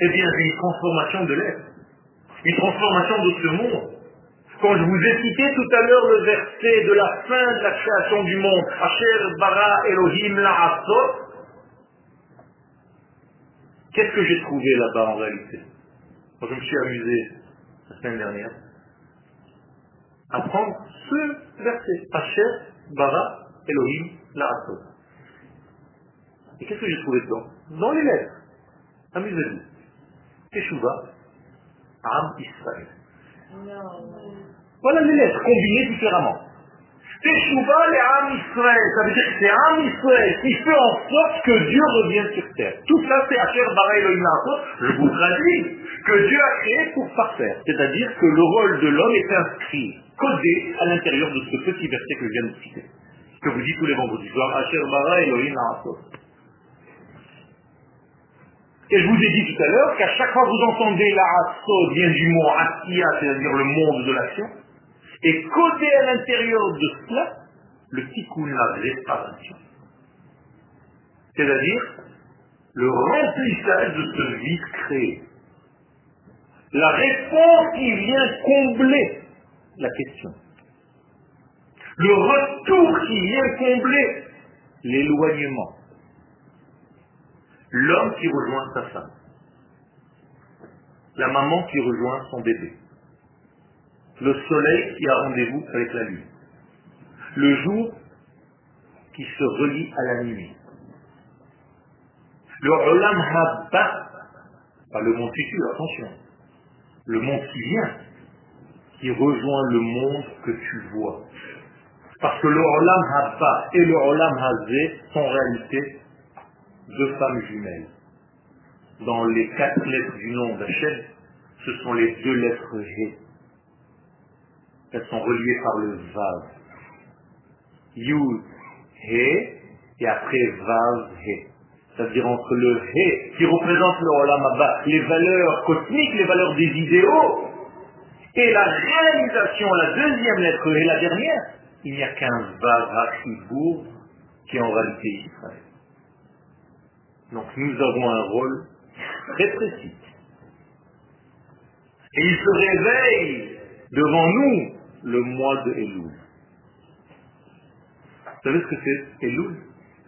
eh bien j'ai une transformation de l'être, une transformation de ce monde. Quand je vous ai cité tout à l'heure le verset de la fin de la création du monde, Asher bara Elohim la'asot, qu'est-ce que j'ai trouvé là-bas en réalité? Moi, je me suis amusé la semaine dernière à prendre ce verset. Asher, Bara, Elohim, La'atot. Et qu'est-ce que j'ai trouvé dedans? Dans les lettres. Amusez-vous. Teshuva, Am Israël. Voilà les lettres combinées différemment. Teshuva les Am Israël, ça veut dire que c'est Am Israël qui fait en sorte que Dieu revienne sur terre. Tout ça c'est Asher Bara Elohim. Je vous traduis que Dieu a créé pour parfaire. C'est-à-dire que le rôle de l'homme est inscrit, codé à l'intérieur de ce petit verset que je viens de citer. Que vous dites tous les vendredis soirs, Asher Bara Elohim. Et je vous ai dit tout à l'heure qu'à chaque fois que vous entendez la vient du mot Asiya, c'est-à-dire le monde de l'action, et codé à l'intérieur de cela, le tikkun, la réparation. C'est-à-dire le remplissage de ce vide créé. La réponse qui vient combler la question. Le retour qui vient combler l'éloignement. L'homme qui rejoint sa femme. La maman qui rejoint son bébé. Le soleil qui a rendez-vous avec la lune. Le jour qui se relie à la nuit. Le Olam Habba, pas le monde futur, attention, le monde qui vient, qui rejoint le monde que tu vois. Parce que le Olam Habba et le Olam Hazé sont en réalité deux femmes jumelles. Dans les quatre lettres du nom d'Hachem, ce sont les deux lettres G. Elles sont reliées par le Vav. Yud, He, et après Vav, He. C'est-à-dire entre le He, qui représente le Olam les valeurs cosmiques, les valeurs des idéaux, et la réalisation, la deuxième lettre et la dernière, il n'y a qu'un Vav Hachibour qui est en réalité Israël. Donc nous avons un rôle très précis. Et il se réveille devant nous le mois de Elul. Vous savez ce que c'est Elul?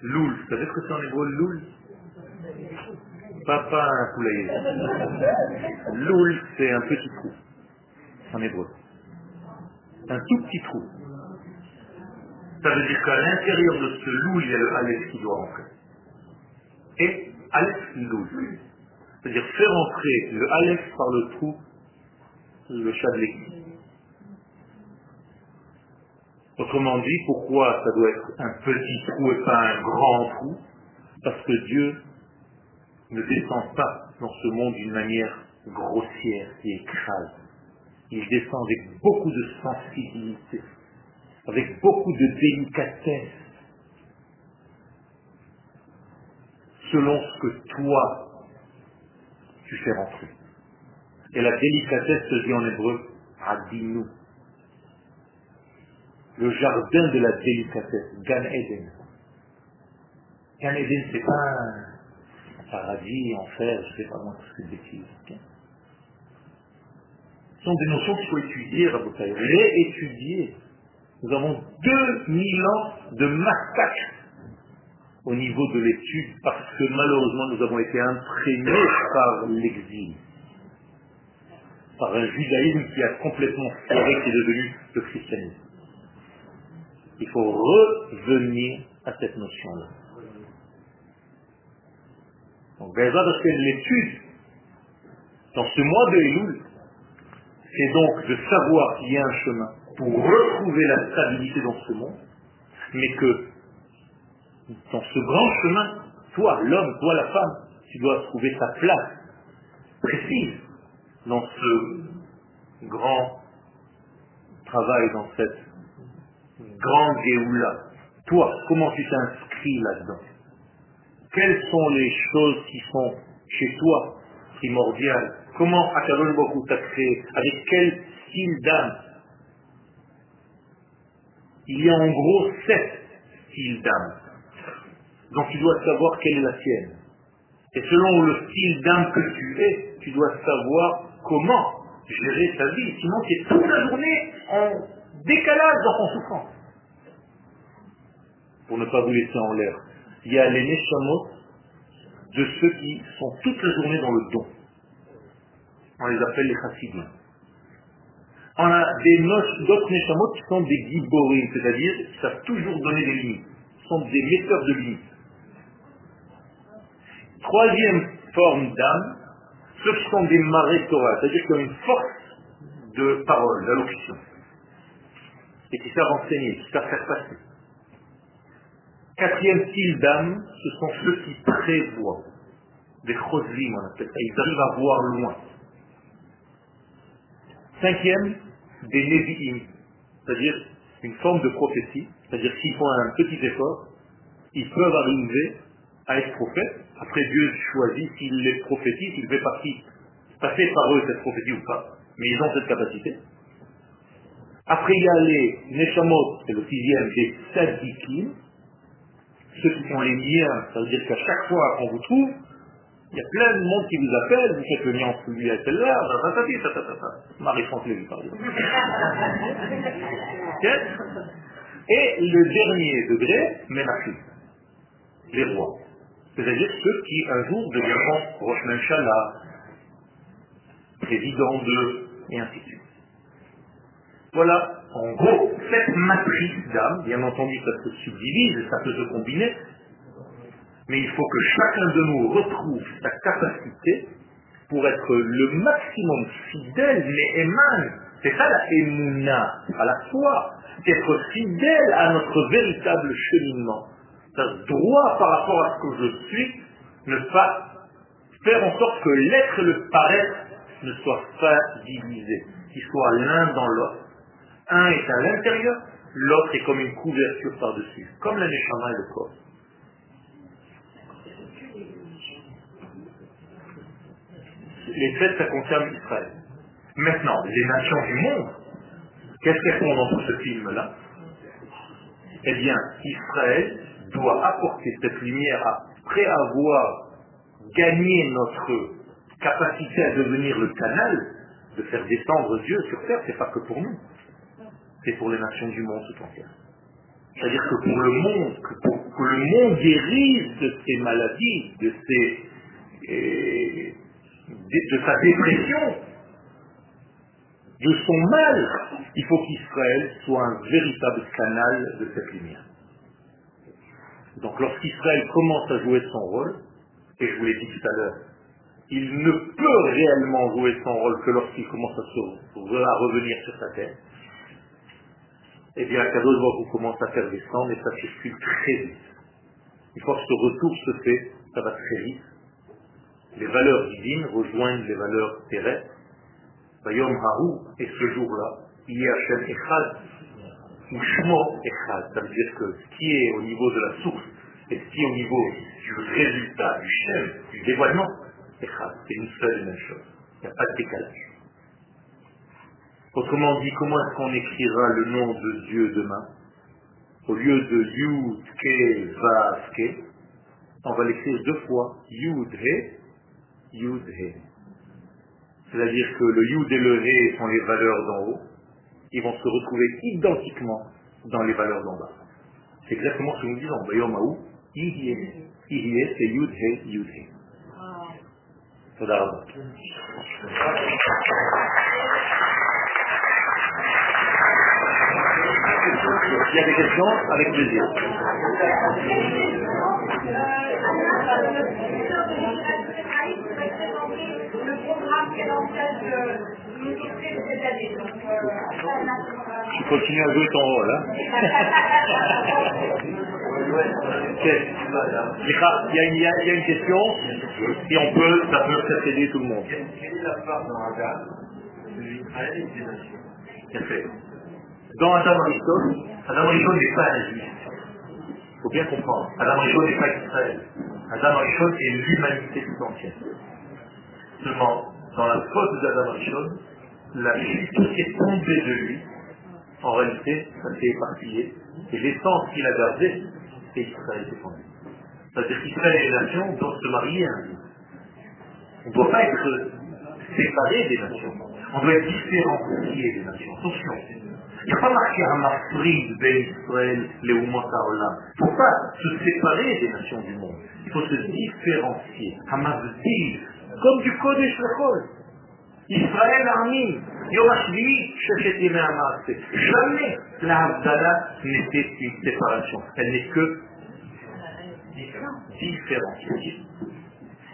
Loul. Vous savez ce que c'est en hébreu Loul? Papa un poulailler. Loul, c'est un petit trou en hébreu. Un tout petit trou. Ça veut dire qu'à l'intérieur de ce loup, il y a le Aleph qui doit rentrer. Et Aleph loup. C'est-à-dire faire entrer le Aleph par le trou, le l'équipe. Autrement dit, pourquoi ça doit être un petit trou et pas un grand trou? Parce que Dieu ne descend pas dans ce monde d'une manière grossière et écrase. Il descend avec beaucoup de sensibilité, avec beaucoup de délicatesse, selon ce que toi, tu fais rentrer. Et la délicatesse se dit en hébreu, Adinu. Le jardin de la délicatesse, Gan Eden. Gan Eden, c'est pas paradis, enfer, je sais pas moi, tout ce que bêtises. Ce sont des notions qu'il faut étudier, Rabotai. Réétudier. Nous avons 2000 ans de massacre au niveau de l'étude parce que malheureusement nous avons été imprégnés par l'exil, par un judaïsme qui a complètement ferré, qui est devenu le christianisme. Il faut revenir à cette notion-là. Donc, parce que l'étude, dans ce mois de Elul, c'est donc de savoir qu'il y a un chemin pour retrouver la stabilité dans ce monde, mais que dans ce grand chemin, toi, l'homme, toi, la femme, tu dois trouver ta place précise dans ce grand travail, dans cette grande Géoula. Toi, comment tu t'inscris là-dedans? Quelles sont les choses qui sont chez toi primordiales? Comment Akadosh Baruch t'a créé? Avec quel style d'âme? Il y a en gros sept styles d'âme. Donc tu dois savoir quelle est la tienne. Et selon le style d'âme que tu es, tu dois savoir comment gérer ta vie. Sinon tu es toute la journée en décalage dans ton souffrance. Pour ne pas vous laisser en l'air. Il y a les neshamot de ceux qui sont toute la journée dans le don. On les appelle les chassidim. On a d'autres neshamot qui sont des giborim, c'est-à-dire qui savent toujours donner des limites. Sont des metteurs de limites. Troisième forme d'âme, ceux qui sont des Torah, c'est-à-dire qui ont une force de parole, d'allocution, et qui savent enseigner, qui savent faire passer. Quatrième style d'âme, ce sont ceux qui prévoient, des choslim on appelle ça, ils arrivent à voir loin. Cinquième, des nevi'im, c'est-à-dire une forme de prophétie, c'est-à-dire s'ils font un petit effort, ils peuvent arriver à être prophètes. Après, Dieu choisit s'il les prophétise, s'il fait partie, passer par eux cette prophétie ou pas, mais ils ont cette capacité. Après, il y a les Neshamot, c'est le sixième, des Sadikim, ceux qui sont les liens, ça veut dire qu'à chaque fois qu'on vous trouve, il y a plein de monde qui vous appelle, vous faites le lien entre lui et celle-là, Marie-France Lévy, par exemple. Et le dernier degré, Ménachim, les rois. C'est-à-dire ceux qui un jour deviendront Rosh Menchalah, président de, et ainsi de suite. Voilà, en gros, cette matrice d'âme, bien entendu, ça se subdivise, ça peut se combiner, mais il faut que chacun de nous retrouve sa capacité pour être le maximum fidèle, mais émane. C'est ça la émouna, à la foi, être fidèle à notre véritable cheminement. C'est droit par rapport à ce que je suis, Ne pas faire en sorte que l'être et le paraître ne soient pas divisés, qu'ils soient l'un dans l'autre. Un est à l'intérieur, l'autre est comme une couverture par-dessus, comme la neshama et le corps. Les fêtes, ça concerne Israël. Maintenant, les nations du monde, qu'est-ce qu'elles font dans ce film-là? Eh bien, Israël doit apporter cette lumière après avoir gagné notre capacité à devenir le canal, de faire descendre Dieu sur terre, c'est pas que pour nous, c'est pour les nations du monde tout entier. C'est-à-dire que pour le monde, que, pour, que le monde guérisse de ses maladies, de ses, de, sa dépression, de son mal, il faut qu'Israël soit un véritable canal de cette lumière. Donc lorsqu'Israël commence à jouer son rôle, et je vous l'ai dit tout à l'heure, il ne peut réellement jouer son rôle que lorsqu'il commence à, se, à revenir sur sa terre, eh bien Kadosh vous commence à faire descendre et ça circule très vite. Une fois que ce retour se fait, ça va très vite. Les valeurs divines rejoignent les valeurs terrestres. Bayom Haru, et ce jour-là, il y a Hashem Echad, ou Shmo Echad. Ça veut dire que ce qui est au niveau de la source et ce qui est au niveau du résultat, du Shem, du dévoilement, Echad, c'est une seule et même chose. Il n'y a pas de décalage. Autrement dit, comment est-ce qu'on écrira le nom de Dieu demain Au lieu de Yud, Ke, Va, Ke, on va l'écrire deux fois. Yud, He, Yud, He. C'est-à-dire que le Yud et le He sont les valeurs d'en haut. Ils vont se retrouver identiquement dans les valeurs d'en bas. C'est exactement ce que nous disons. Bayom Aou, Ihye. Ihye, c'est Yud, He, Yud, He. תודה רבה. Il y a des questions Avec plaisir. Tu continues à jouer ton rôle, hein il y, a une, il y a une question, et on peut, ça peut faire aider tout le monde. Quelle est la part dans Adam de l'Israël et des nations. Dans Adam Arishon, Adam Arishon n'est pas un juif. Il faut bien comprendre. Adam Arishon n'est pas Israël. Adam Arishon est l'humanité tout entière. Seulement, dans la faute d'Adam Arishon, la chute qui est tombée de lui, en réalité, ça s'est éparpillé. Et l'essence qu'il a gardée, c'est Israël défendu. C'est-à-dire qu'Israël et les nations doivent se marier un jour. On ne doit pas être séparés des nations. On doit être différenciés des nations. Attention. Il pas marqué un mafrid ben Israël, les Oumot Haolam. Il ne faut pas se séparer des nations du monde. Il faut se différencier. Hamavdil, comme du Kodesh Lechol. Israël Armin, Yom HaShvi'i, Shechet HaMaaseh. Jamais la Havdalah n'était une séparation. Elle n'est que différenciée.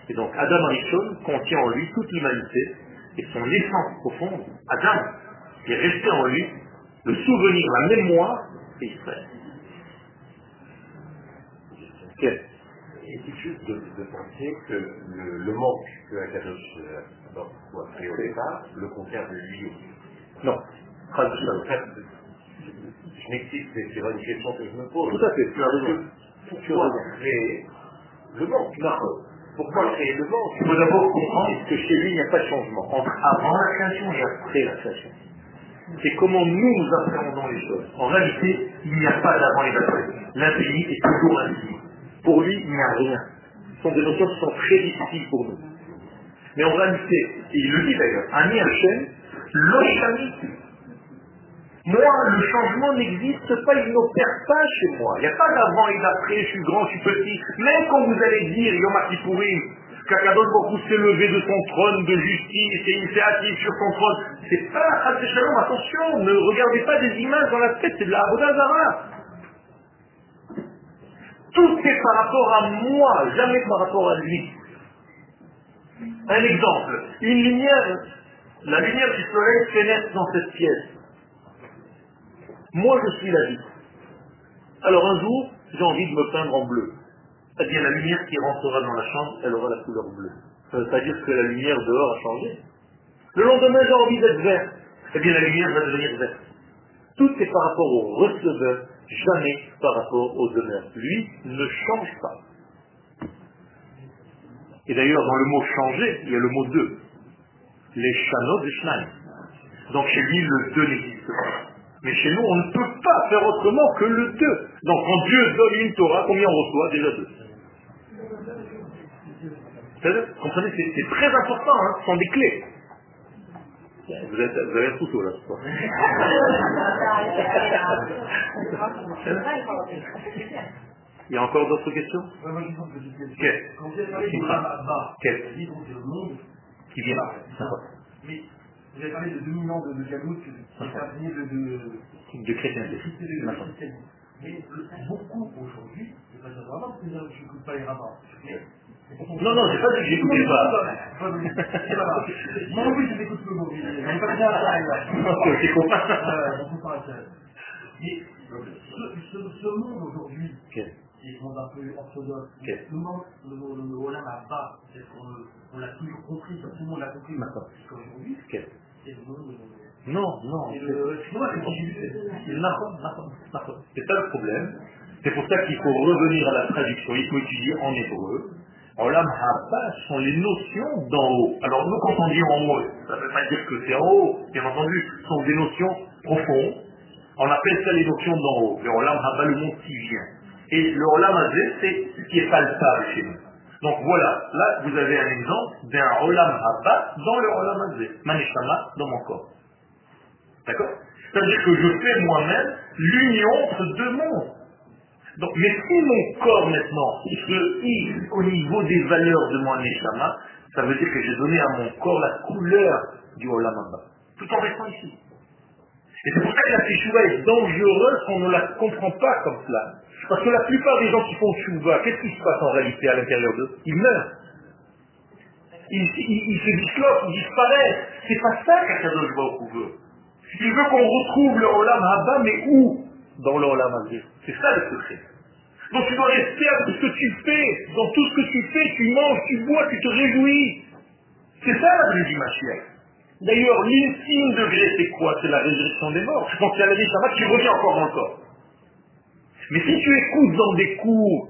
Et donc Adam Arishon contient en lui toute l'humanité et son essence profonde, Adam, qui est resté en lui, le souvenir, la mémoire, c'est Israël. Quel Est-il juste de, de, penser que le, le manque que Akadosh euh, créé au départ le concerne lui aussi? Non. Je m'explique, c'est une question que je me pose. Tout à fait, tu as raison. Pourquoi créer le manque? Non. Pourquoi créer le manque? Il faut d'abord comprendre que chez lui, il n'y a pas de changement entre avant la création et après la création. C'est comment nous nous appréhendons les choses. En réalité, il n'y a pas d'avant et d'après. L'infini est toujours infini. Pour lui, il n'y a rien. Ce sont des notions qui sont très difficiles pour nous. Mais en réalité, et il le dit d'ailleurs, Ami Hachem, l'Oshami. Moi, le changement n'existe pas, il n'opère pas chez moi. Il n'y a pas d'avant et d'après, je suis grand, je suis petit. Même quand vous allez dire Yom Kippourim, qu'Akadosh Baruch s'est levé de son trône de justice et il s'est assis sur son trône, c'est pas Shalom, attention, ne regardez pas des images dans la tête, c'est de la Zara. Tout est par rapport à moi, jamais par rapport à lui. Un exemple, une lumière, la lumière du soleil pénètre dans cette pièce. Moi, je suis la vie. Alors un jour, j'ai envie de me peindre en bleu. C'est-à-dire la lumière qui rentrera dans la chambre, elle aura la couleur bleue. Ça ne veut pas dire que la lumière dehors a changé. Le lendemain, j'ai envie d'être vert. Eh bien, la lumière va devenir verte. Tout est par rapport au receveur, jamais par rapport au donneur. Lui ne change pas. Et d'ailleurs, dans le mot changer, il y a le mot deux. Les chanots de Schneid. Donc chez lui, le deux n'existe pas. Mais chez nous, on ne peut pas faire autrement que le deux. Donc quand Dieu donne une Torah, combien on reçoit Déjà deux? Vous comprenez, c'est très important, hein, ce sont des clés. Vous, êtes, vous avez un couteau là, ce Il y a encore d'autres questions? Quelle Quand vous avez parlé de bas, Quelle c'est le monde qui vient. Mais vous avez parlé de 2000 ans de, Galout, qui est imprégné de, de, chrétienté. Mais beaucoup aujourd'hui, je ne vais pas vraiment je n'écoute pas les rabbins, mais non, non, j'ai pas dit que j'écoutais pas. Moi oui, je n'écoute que vous. On pas bien la C'est copain. Mais ce, monde aujourd'hui, qui est le monde un peu orthodoxe, le monde, le, Olam à bas, on, l'a toujours compris, tout le monde l'a compris, qu'aujourd'hui, c'est le monde... Non, non. C'est ça le problème. C'est pour ça qu'il faut revenir à la traduction. Il faut étudier en hébreu. Olam Haba sont les notions d'en haut. Alors nous, quand on dit en haut, ça ne veut pas dire que c'est en haut, bien entendu, ce sont des notions profondes. On appelle ça les notions d'en haut. Le Olam le monde qui vient. Et le Olam c'est ce qui est palpable chez nous. Donc voilà, là vous avez un exemple d'un Olam Haba dans le Olam Hazé. Manishama dans mon corps. D'accord? C'est-à-dire que je fais moi-même l'union entre deux mondes. Donc, mais si mon corps maintenant se hisse au niveau des valeurs de mon Neshama, ça veut dire que j'ai donné à mon corps la couleur du Olam tout en restant ici. Et c'est pour ça que la Teshuvah est dangereuse quand on ne la comprend pas comme cela. Parce que la plupart des gens qui font Teshuvah, qu'est-ce qui se passe en réalité à l'intérieur d'eux? Ils meurent. Ils, se disloquent, ils disparaissent. C'est pas ça qu'Akadosh Baruch veut. Il veut qu'on retrouve le Olam Haba, mais où? Dans le Olam C'est ça le secret. Donc tu dois rester à tout ce que tu fais. Dans tout ce que tu fais, tu manges, tu bois, tu te réjouis. C'est ça la vie du Mashiach. D'ailleurs, l'intime degré, c'est quoi? C'est la résurrection des morts. Y a la vie qui revient encore corps. Mais si tu écoutes dans des cours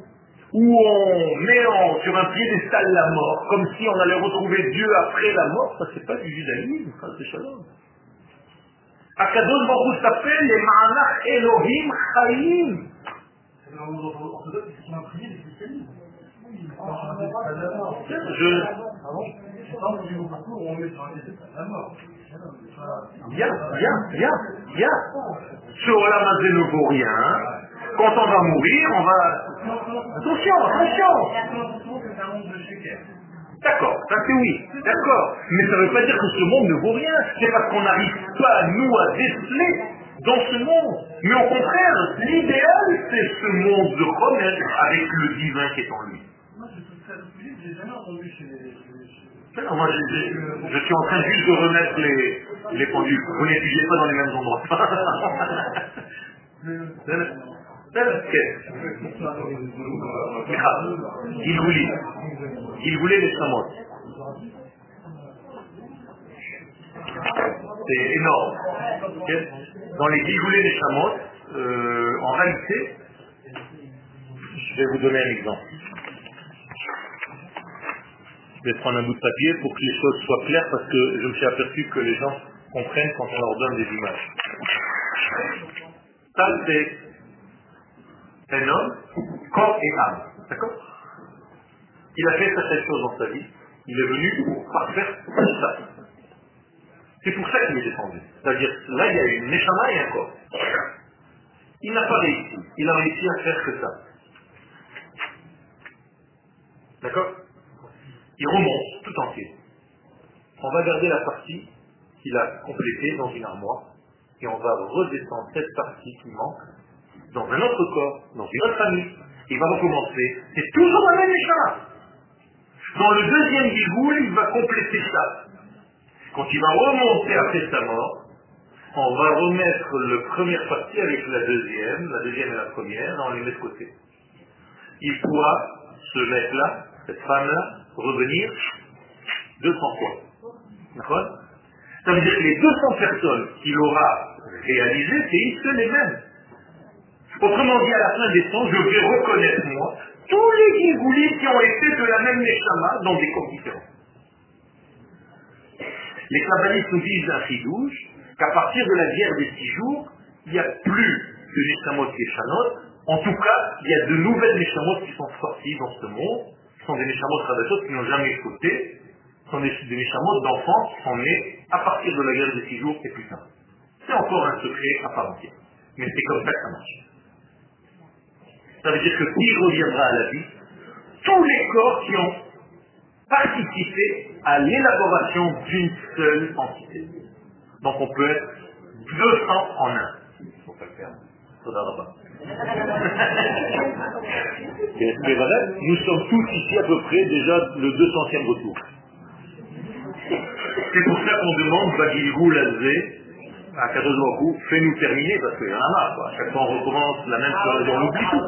où on met en, sur un piédestal la mort, comme si on allait retrouver Dieu après la mort, ça c'est pas du judaïsme, ça c'est shalom. Les Elohim orthodoxe qui sont imprimés des spécialistes. Je... Bien, bien, bien, bien. Ce Olamazé ne vaut rien. Quand on va mourir, on va... Attention, attention D'accord, ça c'est oui, d'accord. Mais ça ne veut pas dire que ce monde ne vaut rien. C'est parce qu'on n'arrive pas, nous, à déceler dans ce monde. Mais au contraire, l'idéal, c'est ce monde de remettre avec le divin qui est en lui. Moi, je jamais entendu chez les... Moi, je, suis en train juste de remettre les, les pendules. Vous n'étudiez pas dans les mêmes endroits. Il voulait. Il voulait les samots. C'est énorme dans les Gigoulés des Chamot, euh, en réalité, je vais vous donner un exemple. Je vais prendre un bout de papier pour que les choses soient claires parce que je me suis aperçu que les gens comprennent quand on leur donne des images. Ça, c'est un homme, corps et âme. D'accord? Il a fait certaines choses dans sa vie. Il est venu pour parfaire ça. C'est pour ça qu'il est descendu. C'est-à-dire, là, il y a une Neshama et un corps. Il n'a pas réussi. Il a réussi à faire que ça. D'accord? Il remonte tout entier. On va garder la partie qu'il a complétée dans une armoire et on va redescendre cette partie qui manque dans un autre corps, dans une autre famille. Il va recommencer. C'est toujours la même Neshama. Dans le deuxième bigoul, il va compléter ça. Quand il va remonter après sa mort, on va remettre le première partie avec la deuxième, la deuxième et la première, on les met de côté. Il pourra ce mec-là, cette femme-là, revenir 200 fois. D'accord? Ça veut dire que les 200 personnes qu'il aura réalisées, c'est les mêmes. Autrement dit, à la fin des temps, je vais reconnaître, moi, tous les Gingoulis qui ont été de la même Neshama dans des corps différents. Les kabbalistes nous disent un chidouche qu'à partir de la guerre des six jours, il n'y a plus de Neshamot et Shanot. En tout cas, il y a de nouvelles Neshamot qui sont sorties dans ce monde. Ce sont des Neshamot Radachot qui n'ont jamais écouté. Ce sont des, des Neshamot d'enfants qui sont nés à partir de la guerre des six jours et plus tard. C'est encore un secret à part entière. Mais c'est comme ça que ça marche. Ça veut dire que qui reviendra à la vie? Tous les corps qui ont participé à l'élaboration d'une seule entité. Donc on peut être 200 en un. Il ne faut pas le faire. Et c'est vrai, nous sommes tous ici à peu près déjà le 200e retour. C'est pour ça qu'on demande Bagilgou Lazé à Kadozoku, fais-nous terminer parce qu'il y en a marre. À chaque fois on recommence la même chose et on oublie tout.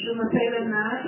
Bonsoir, euh, je m'appelle Anna,